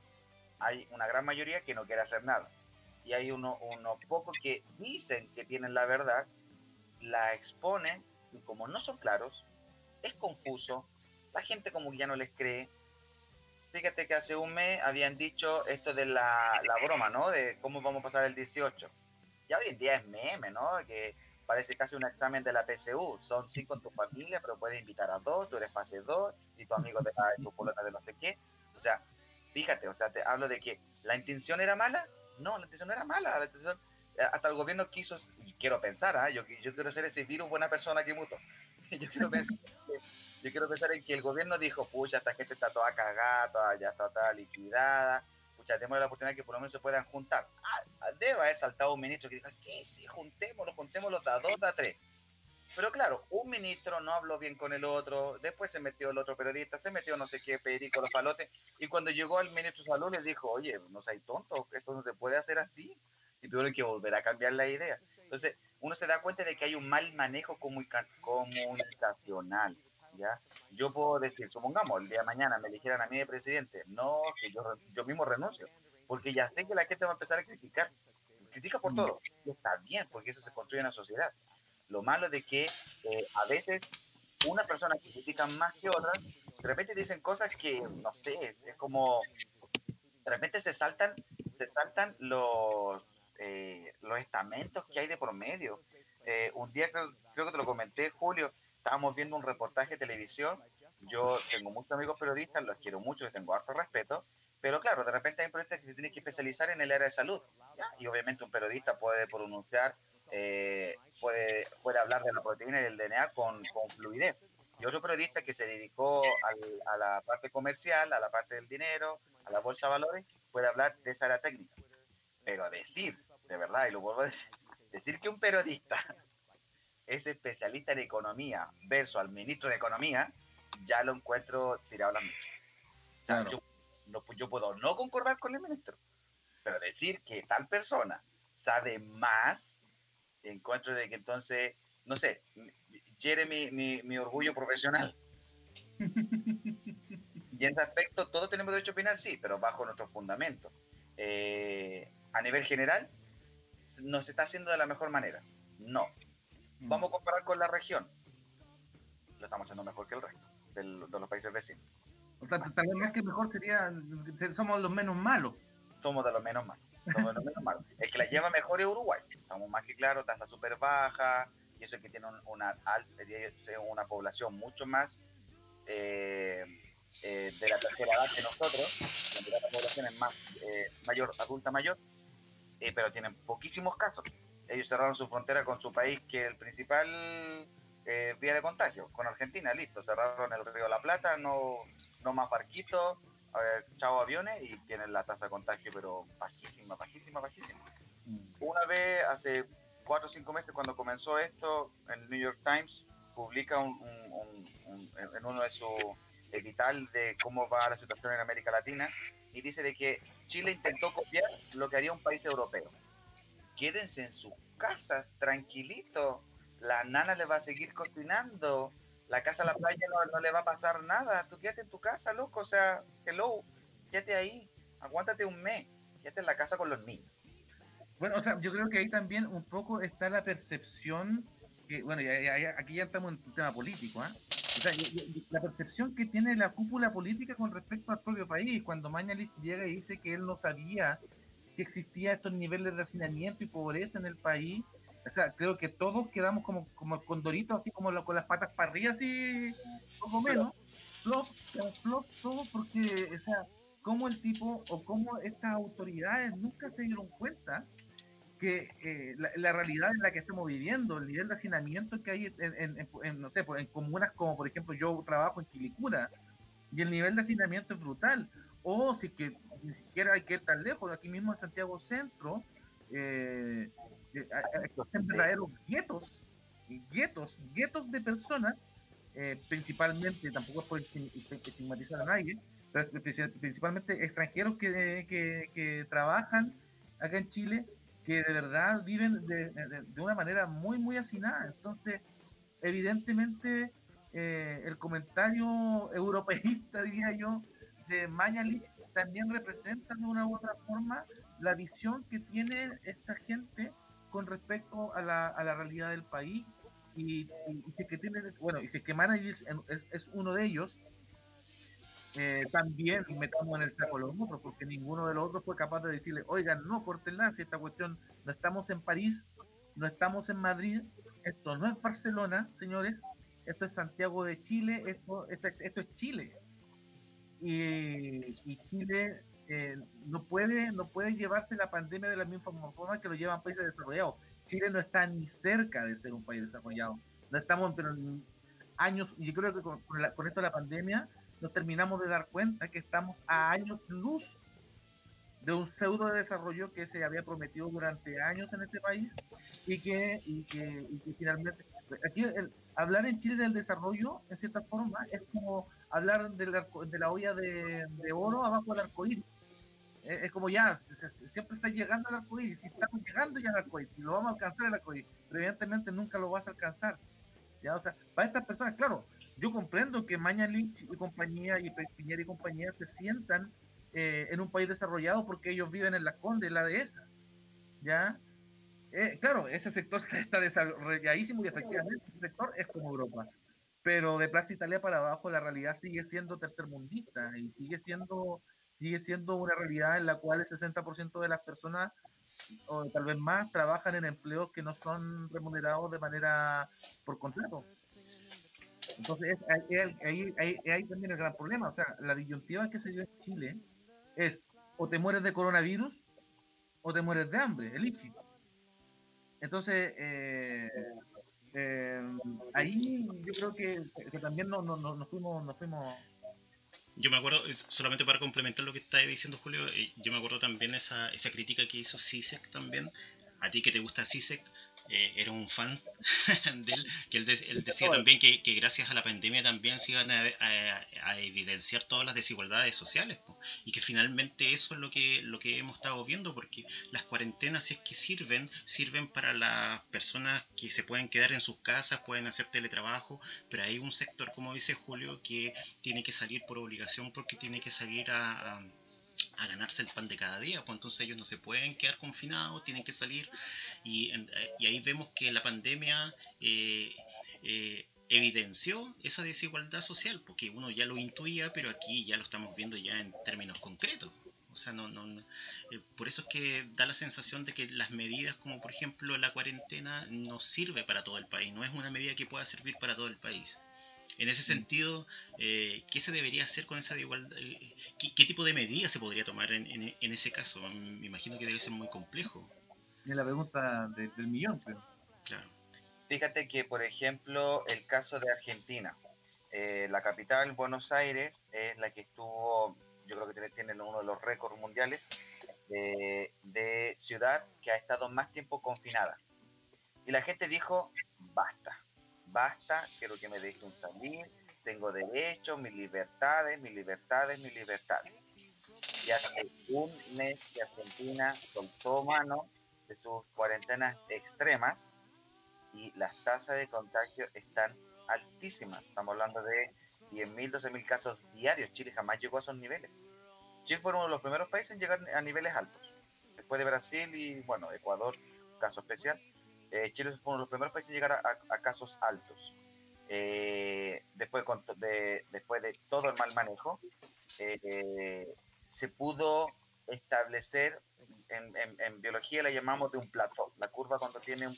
S4: Hay una gran mayoría que no quiere hacer nada. Y hay unos uno pocos que dicen que tienen la verdad, la exponen y como no son claros, es confuso, la gente como que ya no les cree, fíjate que hace un mes habían dicho esto de la, la, broma, ¿no? De cómo vamos a pasar el 18. Ya hoy en día es meme, ¿no? Que parece casi un examen de la PSU. Son cinco en tu familia, pero puedes invitar a dos, tú eres fase 2 y tu amigo de la tu de no sé qué. O sea, fíjate, o sea, te hablo de que la intención era mala. No, la intención no era mala. La intención, eh, hasta el gobierno quiso, quiero pensar, ¿ah? yo, yo quiero ser ese virus buena persona que muto. Yo quiero pensar, yo quiero pensar en que el gobierno dijo, pucha, esta gente está toda cagada, ya está toda liquidada, pucha, tenemos la oportunidad que por lo menos se puedan juntar. Ah, debe haber saltado un ministro que dijo, sí, sí, juntémoslo, juntémoslo, da dos, da tres. Pero claro, un ministro no habló bien con el otro, después se metió el otro periodista, se metió no sé qué, Perico, los palotes, y cuando llegó el ministro de Salud le dijo, oye, no seas tonto, esto no se puede hacer así, y tuvieron que volver a cambiar la idea. Entonces, uno se da cuenta de que hay un mal manejo comunicacional, ¿ya? Yo puedo decir, supongamos, el día de mañana me eligieran a mí de presidente, no, que yo, yo mismo renuncio, porque ya sé que la gente va a empezar a criticar, critica por mm. todo, y está bien, porque eso se construye en la sociedad lo malo de que eh, a veces una persona que critica más que otras, de repente dicen cosas que, no sé, es como, de repente se saltan, se saltan los, eh, los estamentos que hay de promedio. Eh, un día creo, creo, que te lo comenté, Julio, estábamos viendo un reportaje de televisión. Yo tengo muchos amigos periodistas, los quiero mucho, les tengo harto respeto, pero claro, de repente hay periodistas que se tienen que especializar en el área de salud. Y obviamente un periodista puede pronunciar eh, puede, puede hablar de la proteína y del DNA con, con fluidez. Y otro periodista que se dedicó al, a la parte comercial, a la parte del dinero, a la bolsa de valores, puede hablar de esa área técnica. Pero decir, de verdad, y lo vuelvo a decir, decir que un periodista es especialista en economía versus al ministro de Economía, ya lo encuentro tirado a la yo, no, yo puedo no concordar con el ministro, pero decir que tal persona sabe más encuentro de que entonces, no sé, hiere mi, mi, orgullo profesional. y en ese aspecto, todos tenemos derecho a opinar, sí, pero bajo nuestros fundamentos. Eh, a nivel general, no se está haciendo de la mejor manera. No. Vamos a comparar con la región. Lo estamos haciendo mejor que el resto de los países vecinos.
S2: O sea, tal vez más que mejor sería, somos los menos malos.
S4: Somos de los menos malos. El que la lleva mejor es Uruguay. Estamos más que claro, tasa súper baja, y eso es que tiene una, una población mucho más eh, eh, de la tercera edad que nosotros. La, población es más eh, mayor, adulta mayor, pero tienen poquísimos casos. Ellos cerraron su frontera con su país, que es el principal vía de contagio, con Argentina, listo. Cerraron el río La Plata, no, no más barquitos chao aviones y tienen la tasa de contagio, pero bajísima, bajísima, bajísima. Mm. Una vez, hace cuatro o cinco meses, cuando comenzó esto, el New York Times publica un, en uno de sus edital de cómo va la situación en América Latina y dice de que Chile intentó copiar lo que haría un país europeo. Quédense en sus casas, tranquilitos. La nana le va a seguir cocinando la casa a la playa no, le va a pasar nada. Tú quédate en tu casa, loco. O sea, hello, quédate ahí. Aguántate un mes. Quédate en la casa con los niños.
S2: Bueno, o sea, yo creo que ahí también un poco está la percepción, que, bueno, aquí ya estamos en un tema político, ¿ah? O sea, la percepción que tiene la cúpula política con respecto al propio país, cuando Mañalich llega y dice que él no sabía que existía estos niveles de hacinamiento y pobreza en el país, o sea, creo que todos quedamos como, como condoritos, así como con las patas para arriba, así, poco menos. Flop, flop, todo porque, o sea, como el tipo o como estas autoridades nunca se dieron cuenta que eh, la, realidad en la que estamos viviendo, el nivel de hacinamiento que hay en, en, no sé, pues, en comunas como, por ejemplo, yo trabajo en Quilicura, y el nivel de hacinamiento es brutal. O si que ni siquiera hay que ir tan lejos, aquí mismo en Santiago Centro, eh, existen verdaderos guetos, guetos, guetos de personas, eh, principalmente, tampoco es por estigmatizar a nadie, pero principalmente extranjeros que, que, trabajan acá en Chile, que de verdad viven de, de, una manera muy, muy hacinada. Entonces, evidentemente, eh, el comentario europeísta, diría yo, de Mañalich también representa de una u otra forma la visión que tiene esta gente con respecto a la, realidad del país y, y, que tiene, bueno, y si que Managis es, es, uno de ellos, eh, también metamos en el saco los otros, porque ninguno de los otros fue capaz de decirle, oigan, no, cortenla, si esta cuestión, no estamos en París, no estamos en Madrid, esto no es Barcelona, señores, esto es Santiago de Chile, esto, esto, esto es Chile. Y, Chile eh, no puede no puede llevarse la pandemia de la misma forma que lo llevan países desarrollados. Chile no está ni cerca de ser un país desarrollado. No estamos pero años, y yo creo que con, con esto de la pandemia nos terminamos de dar cuenta que estamos a años luz de un pseudo desarrollo que se había prometido durante años en este país y que, y que, finalmente aquí hablar en Chile del desarrollo en cierta forma es como hablar de la, de la olla de, oro abajo del arcoíris es, como ya siempre está llegando al arcoíris si estamos llegando ya al arcoíris y lo vamos a alcanzar el arcoíris pero evidentemente nunca lo vas a alcanzar ya o sea para estas personas claro yo comprendo que Mañalich y compañía y Piñera y compañía se sientan eh, en un país desarrollado porque ellos viven en la Conde, en la dehesa. ¿Ya? Eh, claro, ese sector está, desarrolladísimo y efectivamente ese sector es como Europa. Pero de Plaza Italia para abajo la realidad sigue siendo tercermundista y sigue siendo, sigue siendo una realidad en la cual el 60% de las personas, o tal vez más, trabajan en empleos que no son remunerados de manera por contrato. Entonces, ahí, ahí, ahí, también el gran problema. O sea, la disyuntiva que se dio en Chile es o te mueres de coronavirus o te mueres de hambre, el ICHI. Entonces, eh, eh, ahí yo creo que, también nos no, fuimos, nos fuimos.
S3: Yo me acuerdo, solamente para complementar lo que está diciendo Julio, eh, yo me acuerdo también esa, esa crítica que hizo CISEC también, a ti que te gusta CISEC, eh, era un fan de él, que él, decía también que, gracias a la pandemia también se iban a, evidenciar todas las desigualdades sociales y que finalmente eso es lo que, lo que hemos estado viendo porque las cuarentenas si es que sirven, sirven para las personas que se pueden quedar en sus casas, pueden hacer teletrabajo, pero hay un sector, como dice Julio, que tiene que salir por obligación porque tiene que salir a a ganarse el pan de cada día, pues entonces ellos no se pueden quedar confinados, tienen que salir y, y ahí vemos que la pandemia eh, eh, evidenció esa desigualdad social, porque uno ya lo intuía, pero aquí ya lo estamos viendo ya en términos concretos. O sea, no, no, eh, por eso es que da la sensación de que las medidas como por ejemplo la cuarentena no sirve para todo el país, no es una medida que pueda servir para todo el país. En ese sentido, eh, ¿qué se debería hacer con esa igualdad? Eh, ¿Qué, tipo de medidas se podría tomar en, ese caso? Me imagino que debe ser muy complejo.
S2: Es la pregunta del millón, pero.
S3: Claro.
S4: Fíjate que, por ejemplo, el caso de Argentina. Eh, la capital, Buenos Aires, es la que estuvo, yo creo que tiene uno de los récords mundiales de ciudad que ha estado más tiempo confinada. Y la gente dijo, basta basta, quiero que me dejen salir, tengo derechos, mis libertades, mis libertades, mis libertades. Y hace un mes que Argentina soltó mano de sus cuarentenas extremas y las tasas de contagio están altísimas. Estamos hablando de 10.000, 12.000 casos diarios. Chile jamás llegó a esos niveles. Chile fue uno de los primeros países en llegar a niveles altos. Después de Brasil y, bueno, Ecuador, caso especial. Eh, Chile fue uno de los primeros países en llegar a, casos altos. Eh, después, de, después de todo el mal manejo, eh, se pudo establecer, en, biología la llamamos de un plato. La curva cuando tiene un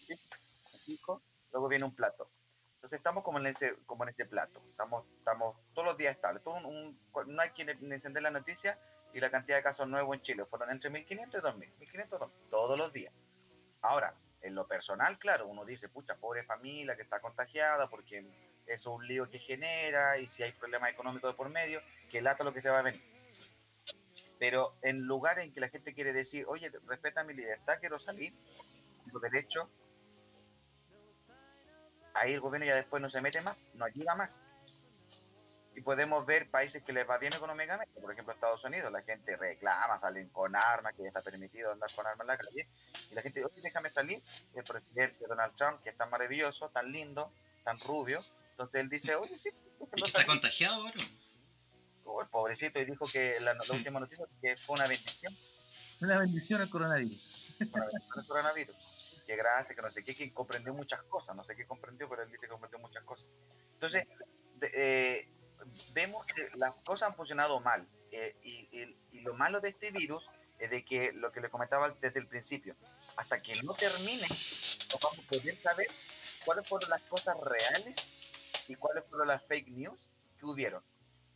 S4: pico, luego viene un plato. Entonces estamos como en ese, como en ese plato. Estamos, estamos todos los días estables. no hay quien encender la noticia y la cantidad de casos nuevos en Chile fueron entre 1.500 y 2.000. 1.500 todos los días. Ahora, en lo personal, claro, uno dice, pucha, pobre familia que está contagiada porque eso es un lío que genera y si hay problemas económicos de por medio, que lata lo que se va a venir. Pero en lugares en que la gente quiere decir, oye, respeta mi libertad, quiero salir, tengo derecho, ahí el gobierno ya después no se mete más, no ayuda más. Y podemos ver países que les va bien económicamente, por ejemplo Estados Unidos, la gente reclama, salen con armas, que ya está permitido andar con armas en la calle, y la gente dice, oye, déjame salir, el presidente Donald Trump, que es tan maravilloso, tan lindo, tan rubio, entonces él dice, oye, sí,
S3: ¿Y que está contagiado, bro?
S4: Oh, el pobrecito, y dijo que la, última noticia que fue una bendición.
S2: Una bendición al coronavirus.
S4: Una bendición al coronavirus. Que gracias, que no sé qué, que comprendió muchas cosas, no sé qué comprendió, pero él dice que comprendió muchas cosas. Entonces, eh, vemos que las cosas han funcionado mal. Eh, y, lo malo de este virus es de que lo que le comentaba desde el principio, hasta que no termine, no vamos a poder saber cuáles fueron las cosas reales y cuáles fueron las fake news que hubieron.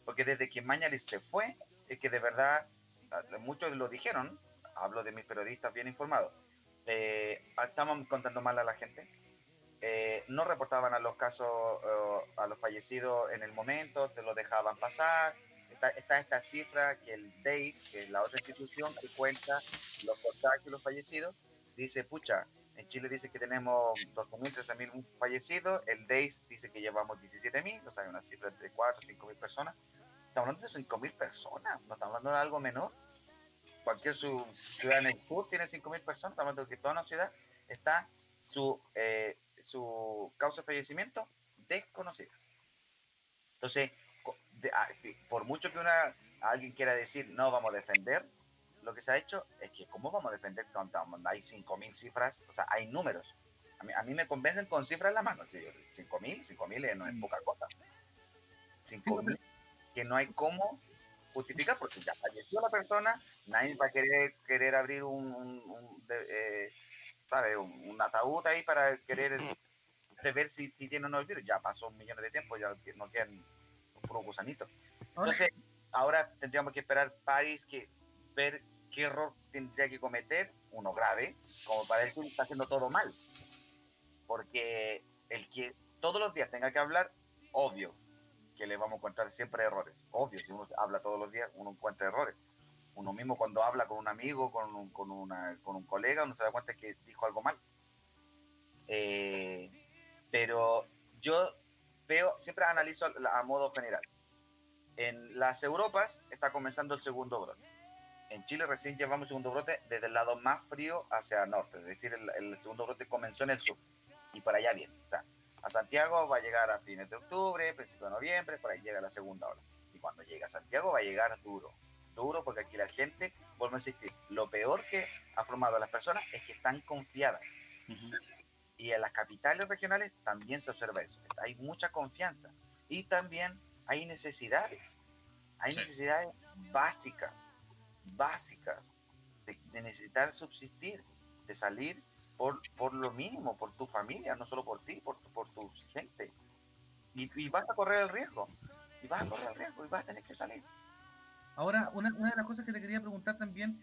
S4: porque desde que Mañalich se fue, es que de verdad, ah, muchos lo dijeron, hablo de mis periodistas bien informados, eh, estaban contando mal a la gente, eh, no reportaban a los casos, eh, a los fallecidos en el momento, se lo dejaban pasar. Está, esta cifra que el DEIS, que es la otra institución que cuenta los contagios y los fallecidos, dice, pucha, en Chile dice que tenemos 12.000, 13.000 fallecidos, el DEIS dice que llevamos 17.000, o sea, una cifra entre 4 o 5.000 personas. Estamos hablando de 5.000 personas, no estamos hablando de algo menor. Cualquier ciudad en el sur tiene 5.000 personas, estamos hablando de que toda una ciudad está su eh, su causa de fallecimiento desconocida. Entonces, ah, por mucho que una, alguien quiera decir, no, vamos a defender, lo que se ha hecho es que, ¿cómo vamos a defender cuando hay 5.000 cifras? O sea, hay números. A mí, me convencen con cifras en la mano. 5.000, 5.000 no es mm. poca cosa. 5.000 que no hay cómo justificar porque ya falleció la persona, nadie va a querer, querer abrir un, eh, ¿sabes? Un, ataúd ahí para querer ver si, si, tiene o no el virus. Ya pasó un millón de tiempo, ya no quedan un puro gusanito. Entonces, ahora tendríamos que esperar París que ver qué error tendría que cometer, uno grave, como para decir que está haciendo todo mal. Porque el que todos los días tenga que hablar, obvio que le vamos a encontrar siempre errores. Obvio, si uno habla todos los días, uno encuentra errores uno mismo cuando habla con un amigo, con un, con una, con un colega, uno se da cuenta que dijo algo mal. Eh, pero yo veo, siempre analizo a, modo general. En las Europas está comenzando el segundo brote. En Chile recién llevamos el segundo brote desde el lado más frío hacia el norte, es decir, el, segundo brote comenzó en el sur y por allá viene. O sea, a Santiago va a llegar a fines de octubre, principio de noviembre, por ahí llega la segunda ola. Y cuando llega a Santiago va a llegar duro, duro porque aquí la gente, vuelvo a insistir, lo peor que ha formado a las personas es que están confiadas. Y en las capitales regionales también se observa eso. Hay mucha confianza. Y también hay necesidades. Hay necesidades básicas, básicas, de, necesitar subsistir, de salir por, por lo mínimo, por tu familia, no solo por ti, por, por tu gente. Y, y vas a correr el riesgo. Y vas a correr el riesgo y vas a tener que salir.
S2: Ahora, una, una, de las cosas que te quería preguntar también,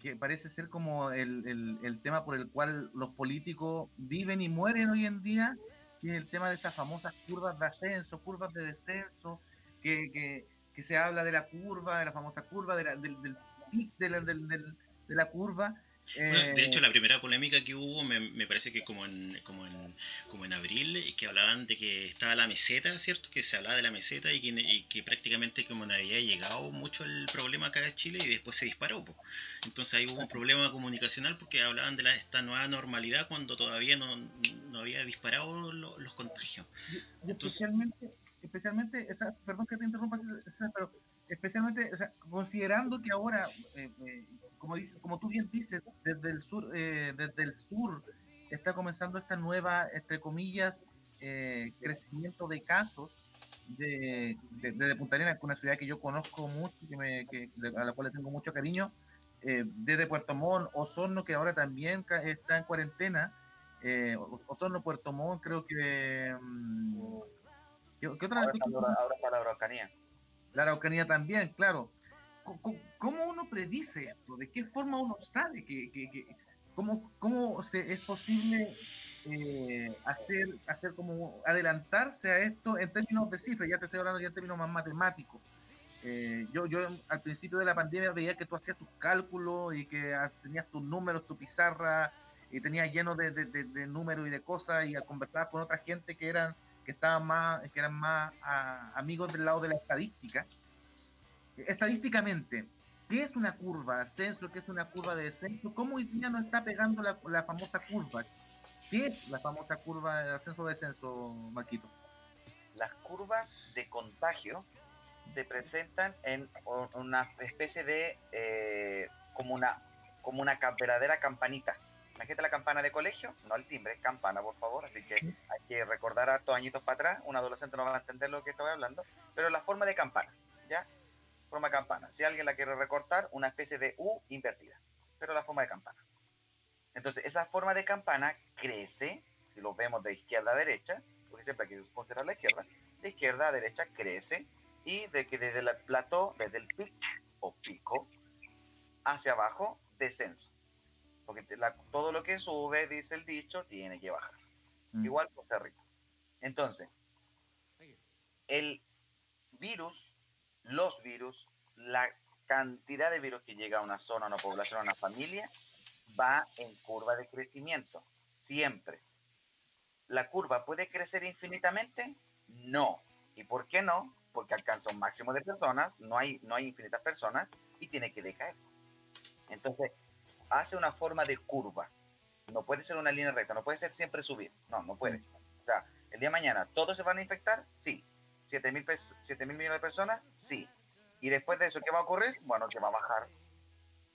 S2: que, parece ser como el, el, tema por el cual los políticos viven y mueren hoy en día, que es el tema de esas famosas curvas de ascenso, curvas de descenso, que, que, que se habla de la curva, de la famosa curva, de la, del, del pic de la, del, de la curva,
S3: de eh, hecho, la primera polémica que hubo, me, me, parece que como en, como, en, como en abril, es que hablaban de que estaba la meseta, ¿cierto? Que se hablaba de la meseta y que, y que prácticamente como no había llegado mucho el problema acá en Chile y después se disparó. Entonces ahí hubo un problema comunicacional porque hablaban de la, esta nueva normalidad cuando todavía no, no había disparado los contagios.
S2: Y, especialmente, especialmente perdón que te interrumpa, pero especialmente considerando que ahora... Eh, eh, como, dice, como tú bien dices, desde el sur, eh, desde el sur está comenzando esta nueva, entre comillas, eh, crecimiento de casos de, de, Punta Arenas, una ciudad que yo conozco mucho, que me, que, a la cual le tengo mucho cariño, eh, desde Puerto Montt, Osorno, que ahora también está en cuarentena, Osorno, Puerto Montt, creo que... Mm,
S4: ¿Qué, otra ahora, está, la Araucanía.
S2: La Araucanía también, claro. ¿Cómo uno predice esto? ¿De qué forma uno sabe que, que, cómo, cómo se, es posible eh, hacer, hacer como adelantarse a esto en términos de cifras? Ya te estoy hablando ya en términos más matemáticos. Eh, yo, yo al principio de la pandemia veía que tú hacías tus cálculos y que tenías tus números, tu pizarra y tenías lleno de, de, números y de cosas y al conversar con otra gente que eran que estaban más que eran más ah, amigos del lado de la estadística estadísticamente, ¿qué es una curva de ascenso? ¿Qué es una curva de descenso? ¿Cómo día no está pegando la, la famosa curva? ¿Qué es la famosa curva de ascenso-descenso, Marquito?
S4: Las curvas de contagio se presentan en una especie de, eh, como, una, como una verdadera campanita. Imagínate la campana de colegio, no al timbre, campana, por favor. Así que hay que recordar a estos añitos para atrás. Un adolescente no va a entender lo que estoy hablando, pero la forma de campana, ¿ya? Forma campana. Si alguien la quiere recortar, una especie de U invertida, pero la forma de campana. Entonces, esa forma de campana crece, si lo vemos de izquierda a derecha, porque siempre hay que considerar la izquierda, de izquierda a derecha crece y de que desde el plató, desde el pic o pico hacia abajo, descenso. Porque todo lo que sube, dice el dicho, tiene que bajar. Mm. Igual por Cerrito. Entonces, el virus, los virus, la cantidad de virus que llega a una zona, a una población, a una familia, va en curva de crecimiento, siempre. ¿La curva puede crecer infinitamente? No. ¿Y por qué no? Porque alcanza un máximo de personas, no hay, no hay infinitas personas y tiene que decaer. Entonces, hace una forma de curva. No puede ser una línea recta, no puede ser siempre subir. No, no puede. O sea, el día de mañana, ¿todos se van a infectar? Sí. ¿7 mil, mil millones de personas? Sí. Y después de eso, ¿qué va a ocurrir? Bueno, que va a bajar.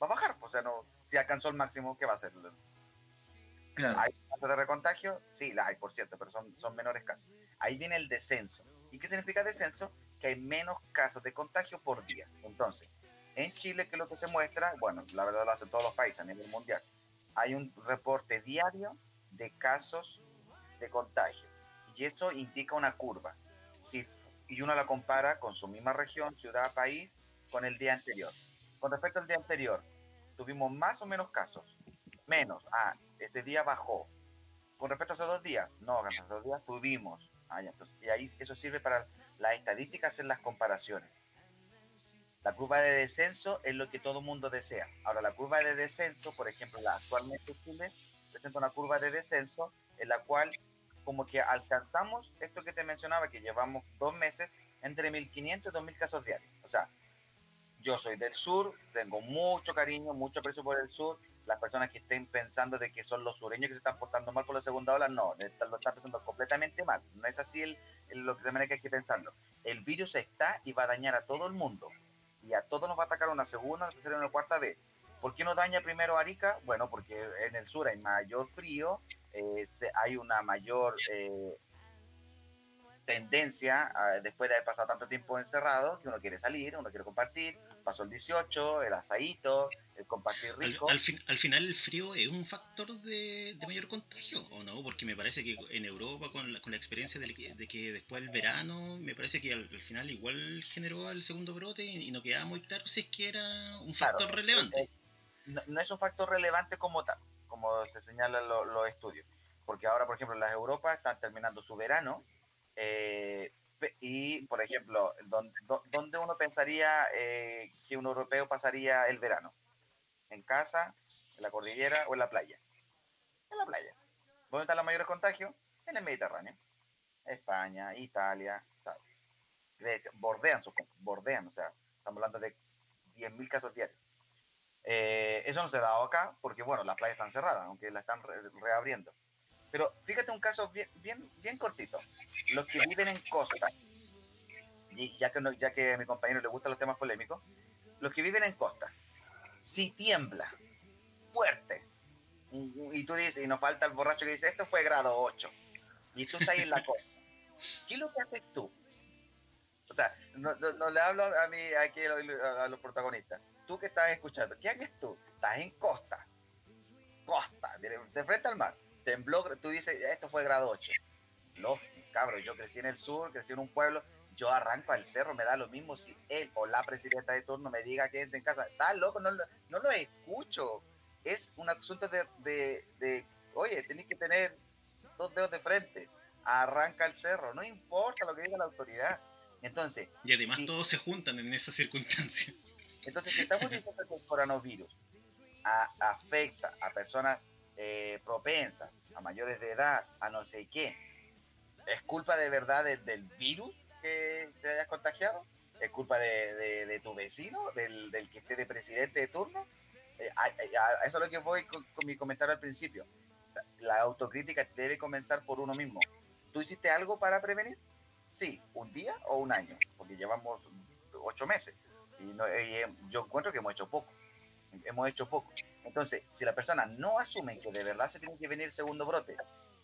S4: Va a bajar. O sea, no, si alcanzó el máximo, ¿qué va a hacer? ¿Hay casos de recontagio? Sí, la hay, por cierto, pero son, son menores casos. Ahí viene el descenso. ¿Y qué significa descenso? Que hay menos casos de contagio por día. Entonces, en Chile, ¿qué es lo que se muestra? Bueno, la verdad lo hacen todos los países a nivel mundial. Hay un reporte diario de casos de contagio. Y eso indica una curva. Si, y uno la compara con su misma región, ciudad, país, con el día anterior. Con respecto al día anterior, tuvimos más o menos casos. Menos. Ah, ese día bajó. Con respecto a esos dos días, no, esos dos días tuvimos. Ah, entonces, y ahí eso sirve para las estadísticas, hacer las comparaciones. La curva de descenso es lo que todo mundo desea. Ahora, la curva de descenso, por ejemplo, la actualmente Chile presenta una curva de descenso en la cual como que alcanzamos esto que te mencionaba, que llevamos dos meses entre 1.500 y 2.000 casos diarios. O sea, yo soy del sur, tengo mucho cariño, mucho aprecio por el sur. Las personas que estén pensando de que son los sureños que se están portando mal por la segunda ola, no, lo están pensando completamente mal. No es así el, lo que manera que hay que pensarlo. El virus está y va a dañar a todo el mundo. Y a todos nos va a atacar una segunda, una tercera una cuarta vez. ¿Por qué no daña primero Arica? Bueno, porque en el sur hay mayor frío, eh, hay una mayor eh, tendencia, después de haber pasado tanto tiempo encerrado, que uno quiere salir, uno quiere compartir, pasó el 18, el asadito, el compartir rico.
S3: Al, al, final el frío es un factor de, mayor contagio, ¿o no? Porque me parece que en Europa, con la, con la experiencia de que, de que, después del verano, me parece que al, final igual generó el segundo brote y, no quedaba muy claro si es que era un factor relevante.
S4: Eh, no, es un factor relevante como tal, como se señalan los estudios. Porque ahora, por ejemplo, las Europas están terminando su verano eh, y, por ejemplo, ¿dónde, uno pensaría eh, que un europeo pasaría el verano? ¿En casa, en la cordillera o en la playa? En la playa. ¿Dónde están los mayores contagios? En el Mediterráneo. España, Italia, Grecia, bordean, bordean, o sea, estamos hablando de 10.000 casos diarios. Eh, eso no se ha dado acá porque, bueno, las playas están cerradas, aunque la están reabriendo. Pero fíjate un caso bien, bien, cortito. Los que viven en costa, y ya que, no, ya que a mi compañero le gustan los temas polémicos, los que viven en costa, si tiembla fuerte, y tú dices, y nos falta el borracho que dice, esto fue grado 8, y tú estás ahí en la costa, ¿qué es lo que haces tú? O sea, no, no, le hablo a mí, aquí a los protagonistas. Tú que estás escuchando, ¿qué haces tú? Estás en costa, costa, de frente al mar tembló, tú dices, esto fue grado 8. No, cabrón, yo crecí en el sur, crecí en un pueblo, yo arranco al cerro, me da lo mismo si él o la presidenta de turno me diga quédense en casa. Está loco, no, no lo escucho. Es un asunto de, de, de oye, tenéis que tener dos dedos de frente. Arranca el cerro, no importa lo que diga la autoridad. Entonces.
S3: Y además todos se juntan en esa circunstancia.
S4: Entonces, si estamos diciendo que el coronavirus afecta a personas eh, propensas, a mayores de edad, a no sé qué, ¿es culpa de verdad del virus que te hayas contagiado? ¿Es culpa de, tu vecino, del, que esté de presidente de turno? Eh, a, eso es lo que voy con, mi comentario al principio. La autocrítica debe comenzar por uno mismo. ¿Tú hiciste algo para prevenir? Sí, un día o un año, porque llevamos ocho meses. Y, no, y yo encuentro que hemos hecho poco. Hemos hecho poco. Entonces, si la persona no asume que de verdad se tiene que venir el segundo brote,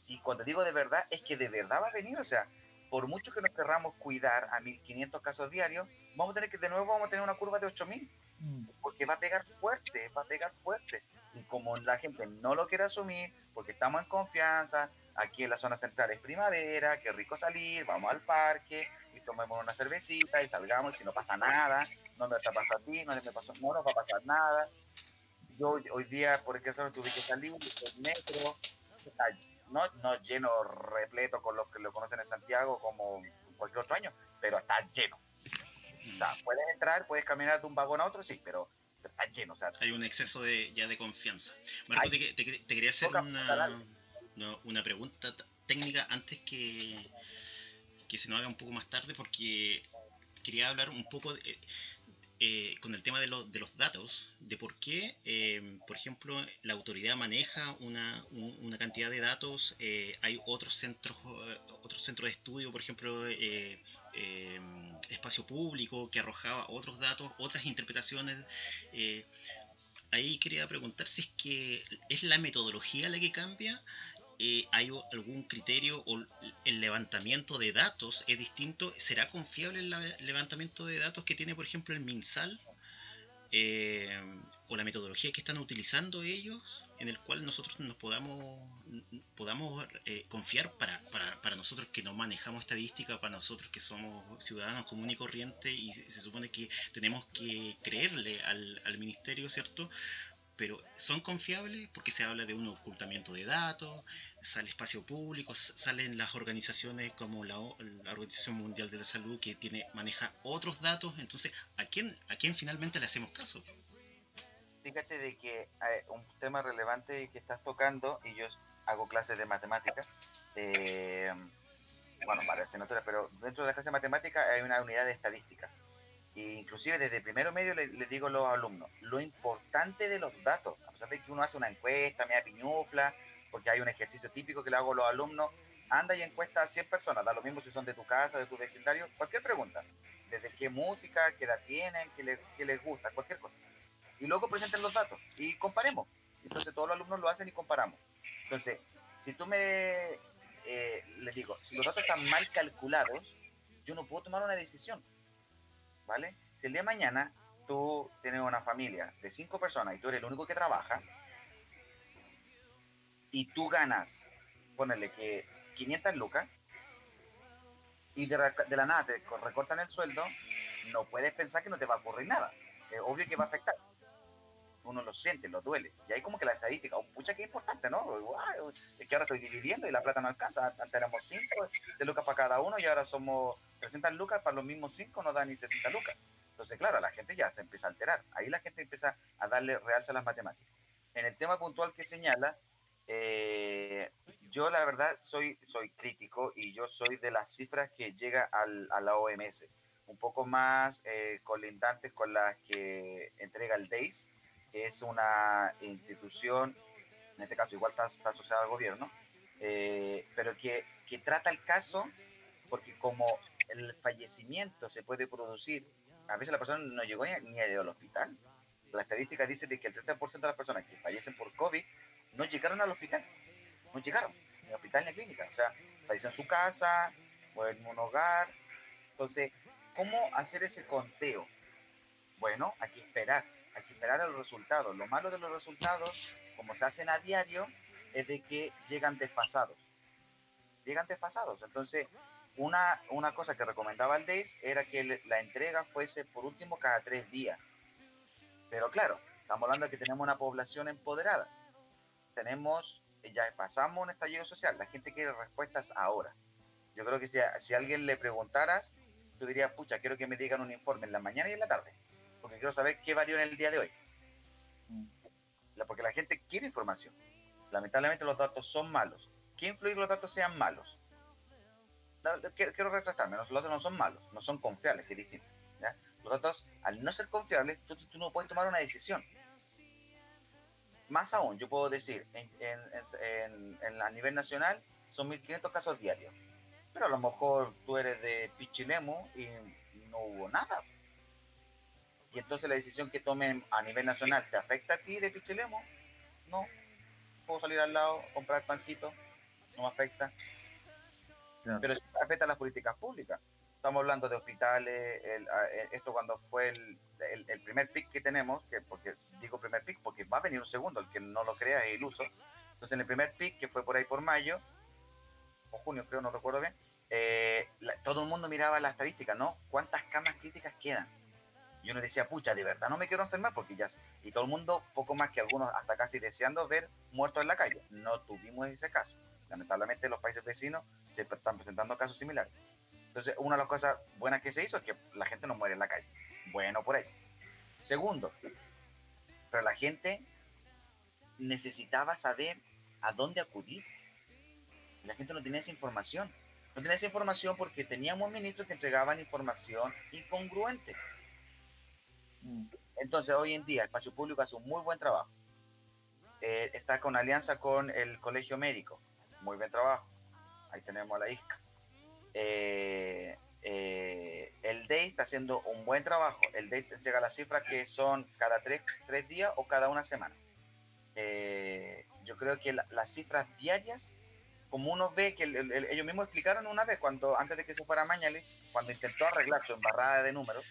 S4: y cuando digo de verdad, es que de verdad va a venir, o sea, por mucho que nos querramos cuidar a 1500 casos diarios, vamos a tener que de nuevo vamos a tener una curva de 8000, mm. porque va a pegar fuerte, va a pegar fuerte. Y como la gente no lo quiere asumir, porque estamos en confianza, aquí en la zona central es primavera, qué rico salir, vamos al parque, tomemos una cervecita y salgamos, y si no pasa nada, no me está pasando a ti, no me pasó, no nos va a pasar nada. Yo hoy día, por ejemplo, tuve que salir, el metro, no, no lleno, repleto con los que lo conocen en Santiago como cualquier otro año, pero está lleno. puedes entrar, puedes caminar de un vagón a otro, sí, pero está lleno. O sea,
S3: Hay un exceso de, ya de confianza. Marco, te, te, quería hacer una, una, pregunta técnica antes que, que se nos haga un poco más tarde, porque quería hablar un poco de, eh, con el tema de, de, los datos, de por qué, eh, por ejemplo, la autoridad maneja una, una cantidad de datos, eh, hay otros centros, otros centros de estudio, por ejemplo, espacio público, que arrojaba otros datos, otras interpretaciones. ahí quería preguntar si es que es la metodología la que cambia eh, hay algún criterio o el levantamiento de datos es distinto. ¿Será confiable el levantamiento de datos que tiene, por ejemplo, el MinSal? Eh, o la metodología que están utilizando ellos, en el cual nosotros nos podamos, podamos eh, confiar para, para, para, nosotros que no manejamos estadística, para nosotros que somos ciudadanos comunes y corrientes y se supone que tenemos que creerle al, al ministerio, ¿cierto? Pero son confiables porque se habla de un ocultamiento de datos, sale espacio público, salen las organizaciones como la, Organización Mundial de la Salud que tiene maneja otros datos, entonces ¿a quién a quién finalmente le hacemos caso?
S4: Fíjate de que eh, un tema relevante que estás tocando y yo hago clases de matemáticas, eh, bueno, para asignaturas, pero dentro de la clase de matemáticas hay una unidad de estadística inclusive desde primero medio les, digo a los alumnos, lo importante de los datos, a pesar de que uno hace una encuesta, me da piñufla, porque hay un ejercicio típico que le hago a los alumnos, anda y encuesta a 100 personas, da lo mismo si son de tu casa, de tu vecindario, cualquier pregunta, desde qué música, qué edad tienen, qué, les gusta, cualquier cosa. Y luego presenten los datos y comparemos. Entonces todos los alumnos lo hacen y comparamos. Entonces, si tú me, eh, les digo, si los datos están mal calculados, yo no puedo tomar una decisión ¿vale? Si el día de mañana tú tienes una familia de cinco personas y tú eres el único que trabaja y tú ganas, ponele que 500 lucas y de, la nada te recortan el sueldo, no puedes pensar que no te va a ocurrir nada. Es obvio que va a afectar. Uno lo siente, lo duele. Y ahí como que la estadística, oh, pucha que importante, ¿no? es que ahora estoy dividiendo y la plata no alcanza. Antes éramos 5, 6 lucas para cada uno y ahora somos 300 lucas para los mismos 5 no dan ni 70 lucas. Entonces, claro, la gente ya se empieza a alterar. Ahí la gente empieza a darle realce a las matemáticas. En el tema puntual que señala, eh, yo la verdad soy, soy crítico y yo soy de las cifras que llega al, a la OMS, un poco más eh, colindantes con las que entrega el DAIS, es una institución, en este caso igual está, asociada al gobierno, eh, pero que, que trata el caso porque como el fallecimiento se puede producir, a veces la persona no llegó ni, al hospital. La estadística dice de que el 30% de las personas que fallecen por COVID no llegaron al hospital, no llegaron ni al hospital ni a clínica, o sea, falleció en su casa o en un hogar. Entonces, ¿cómo hacer ese conteo? Bueno, hay que esperar, hay que esperar a los resultados. Lo malo de los resultados, como se hacen a diario, es de que llegan desfasados. Llegan desfasados. Entonces, una, una cosa que recomendaba el DEIS era que la entrega fuese por último cada tres días. Pero claro, estamos hablando de que tenemos una población empoderada. Tenemos, ya pasamos un estallido social, la gente quiere respuestas ahora. Yo creo que si si alguien le preguntaras, tú dirías, pucha, quiero que me digan un informe en la mañana y en la tarde, porque quiero saber qué varió en el día de hoy. Porque la gente quiere información. Lamentablemente los datos son malos. ¿Qué influye que los datos sean malos? quiero, retratarme, los datos no son malos, no son confiables, que distinto. Los datos, al no ser confiables, tú, no puedes tomar una decisión. Más aún, yo puedo decir, en, a nivel nacional son 1.500 casos diarios, pero a lo mejor tú eres de Pichilemu y no hubo nada. Y entonces la decisión que tomen a nivel nacional te afecta a ti de Pichilemu, no. Puedo salir al lado, comprar pancito, no me afecta pero sí afecta a las políticas públicas. Estamos hablando de hospitales, eh, esto cuando fue el, el, primer pic que tenemos, que porque digo primer pic porque va a venir un segundo, el que no lo crea es iluso. Entonces en el primer pic, que fue por ahí por mayo, o junio creo, no recuerdo bien, eh, todo el mundo miraba la estadística, ¿no? ¿Cuántas camas críticas quedan? Y uno decía, pucha, de verdad no me quiero enfermar porque ya... Y todo el mundo, poco más que algunos, hasta casi deseando ver muertos en la calle. No tuvimos ese caso. Lamentablemente los países vecinos se están presentando casos similares. Entonces, una de las cosas buenas que se hizo es que la gente no muere en la calle. Bueno, por ahí. Segundo, pero la gente necesitaba saber a dónde acudir. La gente no tenía esa información. No tenía esa información porque teníamos ministros que entregaban información incongruente. Entonces, hoy en día, Espacio Público hace un muy buen trabajo. Eh, está con alianza con el Colegio Médico. Muy buen trabajo. Ahí tenemos a la ISCA. Eh, eh, el DEI está haciendo un buen trabajo. El DEI llega a las cifras que son cada tres, tres días o cada una semana. yo creo que las cifras diarias, como uno ve que ellos mismos explicaron una vez, cuando antes de que se fuera Mañale, cuando intentó arreglar su embarrada de números,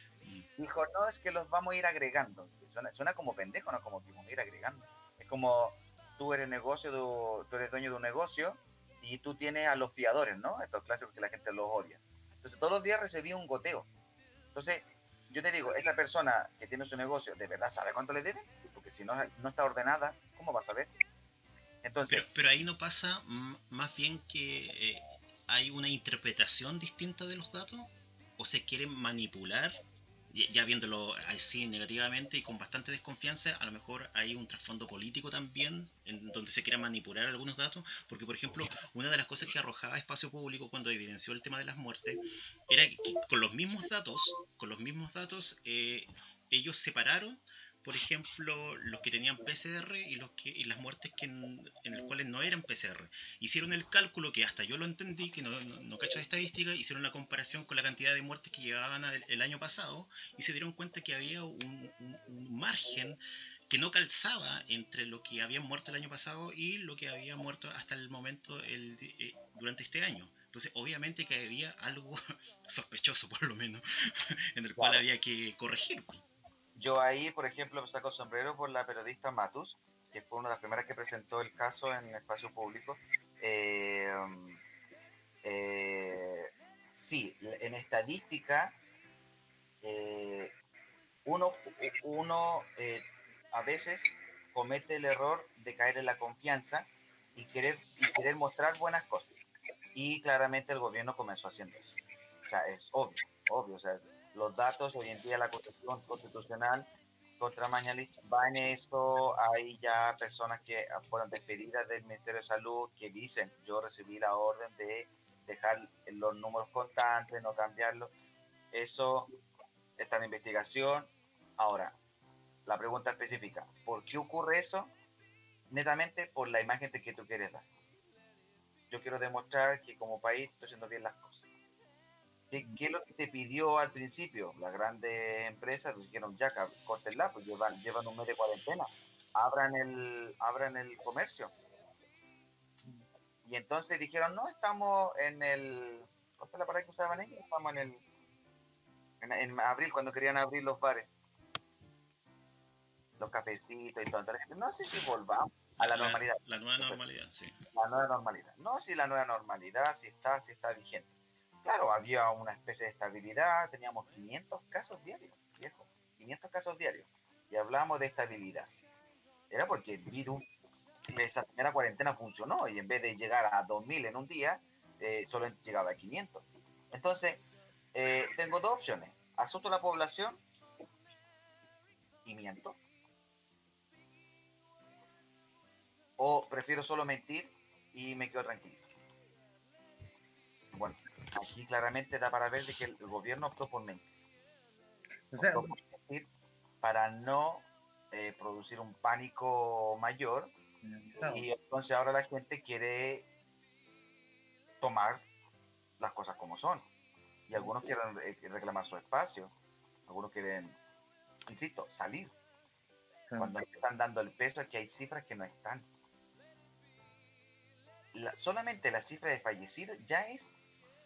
S4: Dijo, no, es que los vamos a ir agregando. Suena, suena como pendejo, no como que vamos a ir agregando. Es como tú eres negocio, de, tú eres dueño de un negocio y tú tienes a los fiadores, ¿no? Estos clásicos que la gente los odia. Entonces todos los días recibía un goteo. Entonces, yo te digo, esa persona que tiene su negocio, ¿de verdad sabe cuánto le debe? Porque si no, no está ordenada, ¿cómo va a saber?
S3: Entonces, pero, pero ahí no pasa más bien que eh, hay una interpretación distinta de los datos o se quieren manipular ya viéndolo así negativamente y con bastante desconfianza, a lo mejor hay un trasfondo político también, en donde se quiera manipular algunos datos, porque por ejemplo, una de las cosas que arrojaba espacio público cuando evidenció el tema de las muertes, era que con los mismos datos, con los mismos datos, eh, ellos separaron por ejemplo, los que tenían PCR y, los que, y las muertes que en, en el cuales no eran PCR. Hicieron el cálculo, que hasta yo lo entendí, que no, no, cacho de estadística, hicieron la comparación con la cantidad de muertes que llevaban el, año pasado y se dieron cuenta que había un, un, margen que no calzaba entre lo que habían muerto el año pasado y lo que había muerto hasta el momento el, eh, durante este año. Entonces, obviamente que había algo sospechoso, por lo menos, en el cual había que corregir.
S4: Yo ahí, por ejemplo, saco sombrero por la periodista Matus, que fue una de las primeras que presentó el caso en espacio público. Eh, eh, sí, en estadística, eh, uno, uno a veces comete el error de caer en la confianza y querer, y querer mostrar buenas cosas. Y claramente el gobierno comenzó haciendo eso. O sea, es obvio, obvio. O sea, los datos, hoy en día la Constitución Constitucional contra Mañalich va en eso, hay ya personas que fueron despedidas del Ministerio de Salud que dicen, yo recibí la orden de dejar los números constantes, no cambiarlos. Eso está en investigación. Ahora, la pregunta específica, ¿por qué ocurre eso? Netamente por la imagen que tú quieres dar. Yo quiero demostrar que como país estoy haciendo bien las cosas. ¿Qué, es lo que se pidió al principio? Las grandes empresas dijeron, ya, córtenla, pues llevan, llevan un mes de cuarentena, abran el, abran el comercio. Y entonces dijeron, no, estamos en el, ¿cuál es la palabra que usaban ellos? Estamos en el, en, abril, cuando querían abrir los bares, los cafecitos y todo. Entonces, no sé si volvamos a la, normalidad.
S3: La nueva normalidad, sí.
S4: La nueva normalidad. No, si la nueva normalidad, si está, si está vigente claro, había una especie de estabilidad, teníamos 500 casos diarios, viejo, 500 casos diarios, y hablábamos de estabilidad. Era porque el virus, esa primera cuarentena funcionó, y en vez de llegar a 2.000 en un día, eh, solo llegaba a 500. Entonces, eh, tengo dos opciones, asusto la población y miento. O prefiero solo mentir y me quedo tranquilo. Aquí claramente da para ver de que el gobierno optó por mentir. para no eh, producir un pánico mayor. Y entonces ahora la gente quiere tomar las cosas como son. Y algunos quieren eh, reclamar su espacio. Algunos quieren, insisto, salir. Cuando están dando el peso es que hay cifras que no están. solamente la cifra de fallecidos ya es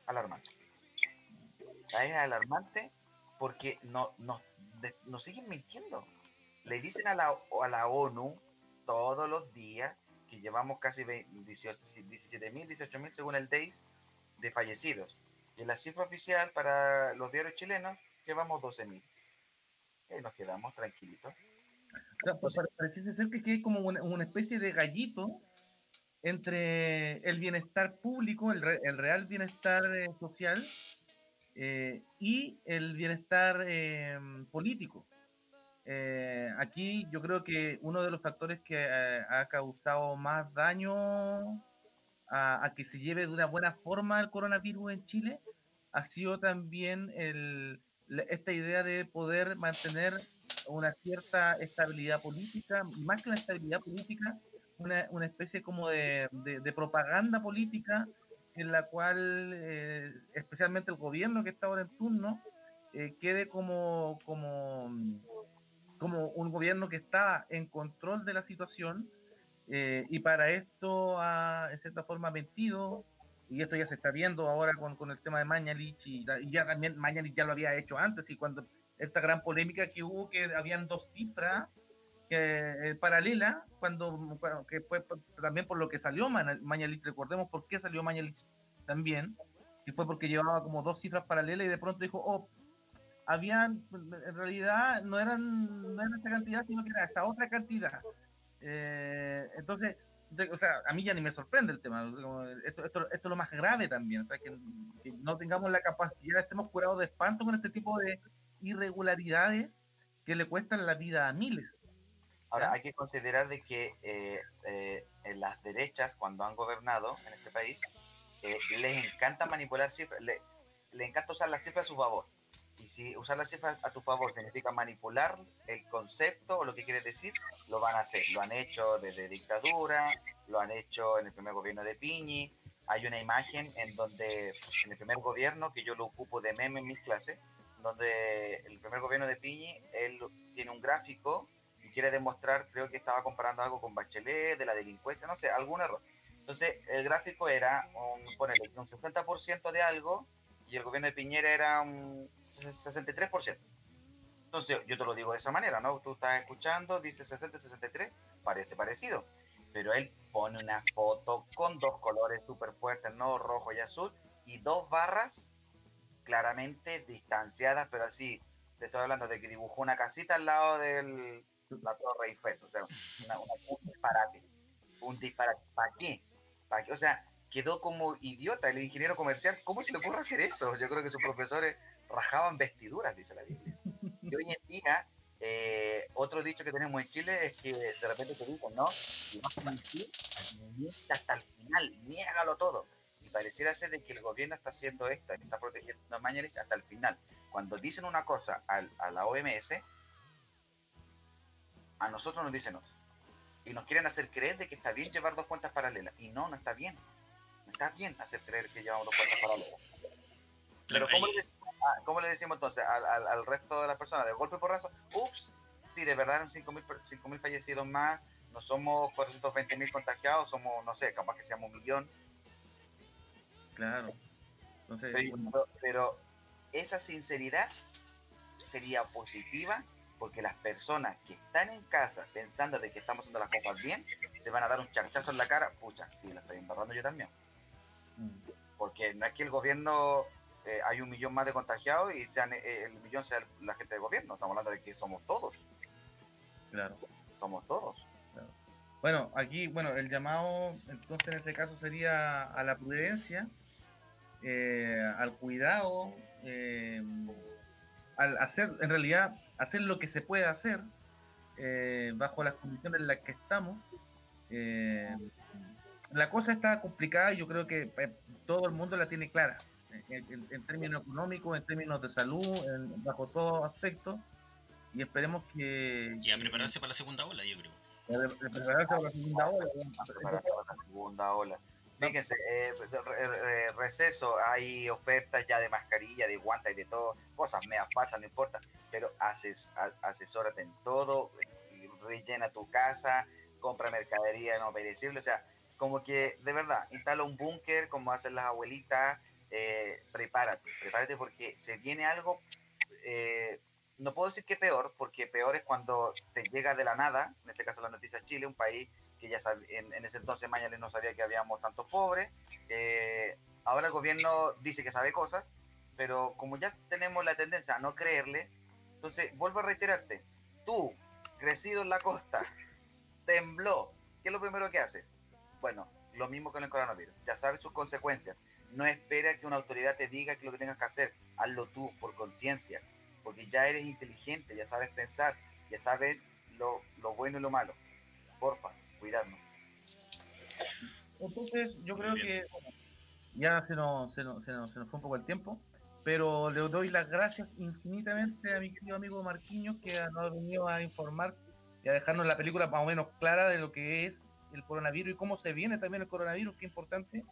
S4: alarmante. Es alarmante porque no, nos, nos siguen mintiendo. Le dicen a la, a la ONU todos los días que llevamos casi 17 mil, 18 mil según el DEIS de fallecidos. Y en la cifra oficial para los diarios chilenos llevamos 12.000. Y nos quedamos tranquilitos.
S2: O sea, pues, parece ser que hay como una, una especie de gallito entre el bienestar público, el, re- el real bienestar eh, social eh, y el bienestar eh, político. Eh, aquí yo creo que uno de los factores que eh, ha causado más daño a, a que se lleve de una buena forma el coronavirus en Chile ha sido también el, esta idea de poder mantener una cierta estabilidad política, y más que una estabilidad política, una, una especie como de, de- de propaganda política en la cual eh, especialmente el gobierno que está ahora en turno eh, quede como, como, como un gobierno que está en control de la situación eh, y para esto ha en cierta forma mentido y esto ya se está viendo ahora con, con el tema de Mañalich y, y ya también Mañalich ya lo había hecho antes y cuando esta gran polémica que hubo que habían dos cifras que, eh, paralelas cuando, que también por lo que salió Mañalich recordemos por qué salió Mañalich también y fue porque llevaba como dos cifras paralelas y de pronto dijo oh habían en realidad no eran no era esta cantidad sino que era esta otra cantidad eh, entonces, o sea, a mí ya ni me sorprende el tema. Esto, esto, esto es lo más grave también. O sea, que, que no tengamos la capacidad, estemos curados de espanto con este tipo de irregularidades que le cuestan la vida a miles.
S4: Ahora, hay que considerar de que eh, eh, en las derechas, cuando han gobernado en este país, eh, les encanta manipular cifras, le, le encanta usar las cifras a su favor. Y si usar las cifras a tu favor significa manipular el concepto o lo que quieres decir, lo van a hacer. Lo han hecho desde dictadura, lo han hecho en el primer gobierno de Piñi. Hay una imagen en donde, en el primer gobierno, que yo lo ocupo de meme en mis clases, donde el primer gobierno de Piñi, él tiene un gráfico quiere demostrar, creo que estaba comparando algo con Bachelet, de la delincuencia, no sé, algún error. Entonces, el gráfico era un, ponele, un 60% de algo y el gobierno de Piñera era un 63%. Entonces, yo te lo digo de esa manera, ¿no? Tú estás escuchando, dice 60, 63, parece parecido. Pero él pone una foto con dos colores súper fuertes, ¿no? Rojo y azul, y dos barras claramente distanciadas, pero así, te estoy hablando de que dibujó una casita al lado de la Torre Eiffel, o sea, una- una- un disparate. Un disparate. ¿Para qué? ¿Para qué? O sea, quedó como idiota el ingeniero comercial. ¿Cómo se le ocurre hacer eso? Yo creo que sus profesores rajaban vestiduras, dice la Biblia. Y hoy en día, eh, otro dicho que tenemos en Chile es que de repente te dicen, ¿no? Si vas a mentir, hasta el final, niégalo todo. Y pareciera ser de que el gobierno está haciendo esto, está protegiendo a Mañalich hasta el final. Cuando dicen una cosa al- a la OMS, a nosotros nos dicen. Y nos quieren hacer creer de que está bien llevar dos cuentas paralelas. Y no, no está bien. No está bien hacer creer que llevamos dos cuentas paralelas. Pero ¿cómo le, decimos, ah, cómo le decimos entonces al, al- al resto de las personas? De golpe por razo, ups, si de verdad eran 5.000 mil fallecidos más, no somos 420.000 contagiados, somos, no sé, capaz que seamos un millón.
S2: Claro. Entonces,
S4: pero esa sinceridad sería positiva porque las personas que están en casa pensando de que estamos haciendo las cosas bien, se van a dar un charchazo en la cara, pucha, sí, la estoy embarrando yo también.
S2: mm,
S4: Porque no es que el gobierno eh, hay un millón más de contagiados y sean eh, el millón sea la gente del gobierno, estamos hablando de que somos todos,
S2: claro.
S4: somos todos.
S2: Bueno, aquí, bueno, el llamado entonces en este caso sería a la prudencia, eh, al cuidado, eh, al hacer, en realidad, hacer lo que se puede hacer eh, bajo las condiciones en las que estamos. Eh, la cosa está complicada, yo creo que eh, todo el mundo la tiene clara, en, en- en términos económicos, en términos de salud, en- bajo todo aspecto, y esperemos que...
S3: Y a prepararse para la segunda ola, yo creo.
S2: de prepararse para la segunda ola,
S4: a preparar para la segunda ola. Fíjense, eh, re- re- receso, hay ofertas ya de mascarilla, de guantes de todo, cosas meas fachas, no importa, pero ases, asesórate en todo, rellena tu casa, compra mercadería no perecible, o sea, como que de verdad, instala un búnker como hacen las abuelitas, eh, prepárate, prepárate porque se viene algo, eh, no puedo decir que peor, porque peor es cuando te llega de la nada, en este caso la noticia Chile, un país que ya en, en ese entonces Mañalich no sabía que habíamos tantos pobres, ahora el gobierno dice que sabe cosas, pero como ya tenemos la tendencia a no creerle, entonces vuelvo a reiterarte, tú, crecido en la costa, tembló, ¿qué es lo primero que haces? Bueno, lo mismo con el coronavirus, ya sabes sus consecuencias, no espera que una autoridad te diga que lo que tengas que hacer, hazlo tú por conciencia, porque ya eres inteligente, ya sabes pensar, ya sabes lo, lo bueno y lo malo. Porfa, cuidarnos.
S2: Entonces, yo creo que bueno, ya se nos, se, nos, se, nos, se nos fue un poco el tiempo, pero le doy las gracias infinitamente a mi querido amigo Marquiños que nos ha venido a informar y a dejarnos la película más o menos clara de lo que es el coronavirus y cómo se viene también el coronavirus, que importante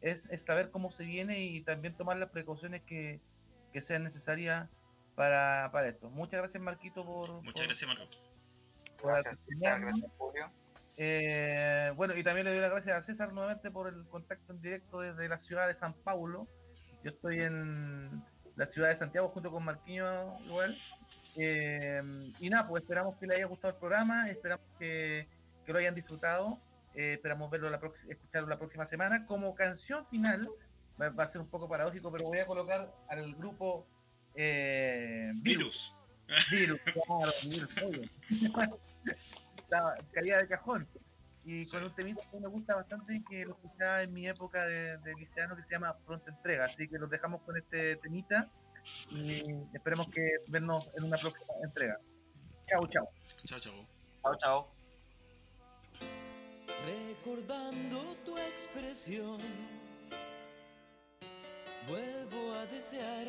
S2: es, es saber cómo se viene y también tomar las precauciones que, que sean necesarias para, para esto. Muchas gracias Marquito por...
S3: Muchas
S2: por,
S3: gracias Marco.
S2: por
S4: Gracias, gracias Julio.
S2: Eh, bueno, y también le doy las gracias a César nuevamente por el contacto en directo desde la ciudad de San Paulo. Yo estoy en la ciudad de Santiago junto con Marquinhos igual. Eh, y nada, pues esperamos que les haya gustado el programa, esperamos que, que lo hayan disfrutado, eh, esperamos verlo la escucharlo la próxima semana. Como canción final, va, va a ser un poco paradójico, pero voy a colocar al grupo eh, Virus.
S3: Virus.
S2: Virus, claro, virus, La calidad de cajón. Y
S3: Sí.
S2: con un temita que me gusta bastante que lo escuchaba en mi época de, de liceano que se llama Pronta Entrega. Así que los dejamos con este temita y esperemos que vernos en una próxima entrega. Chao, chao.
S3: Chao, chao.
S4: Chao, chao.
S6: Recordando tu expresión, vuelvo a desear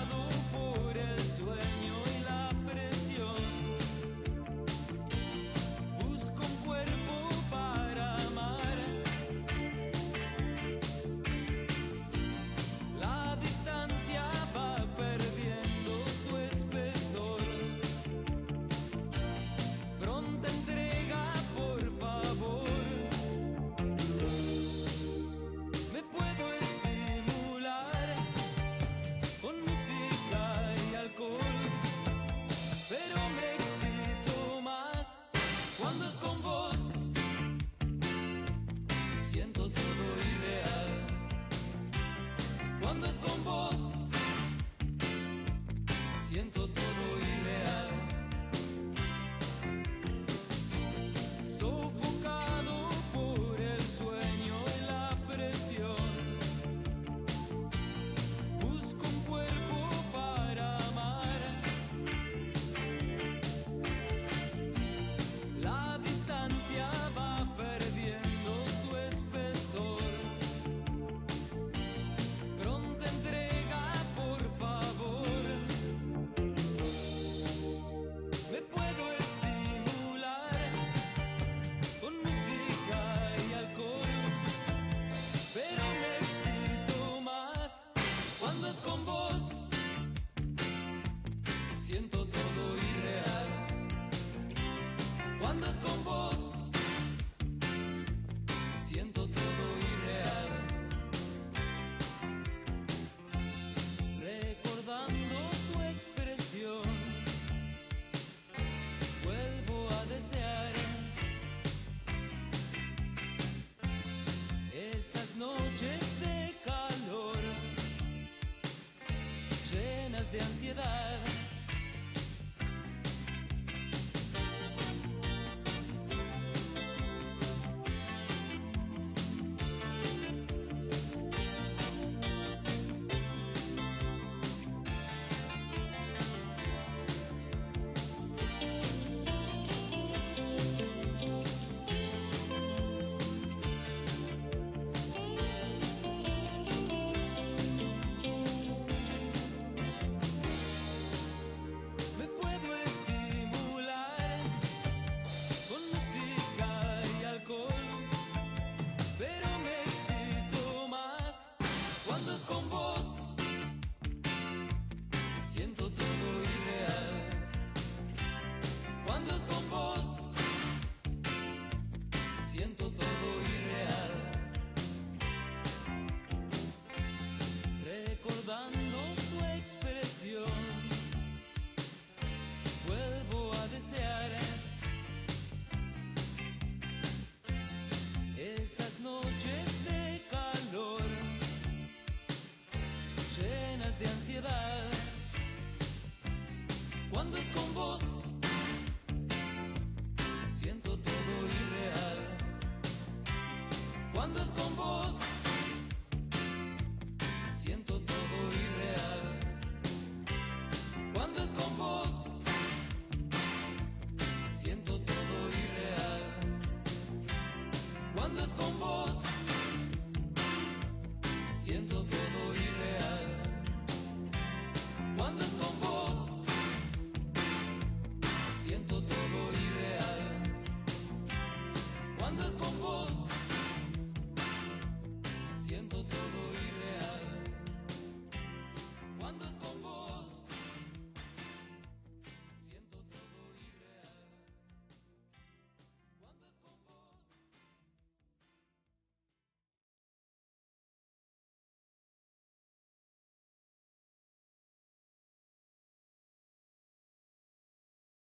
S6: Jane.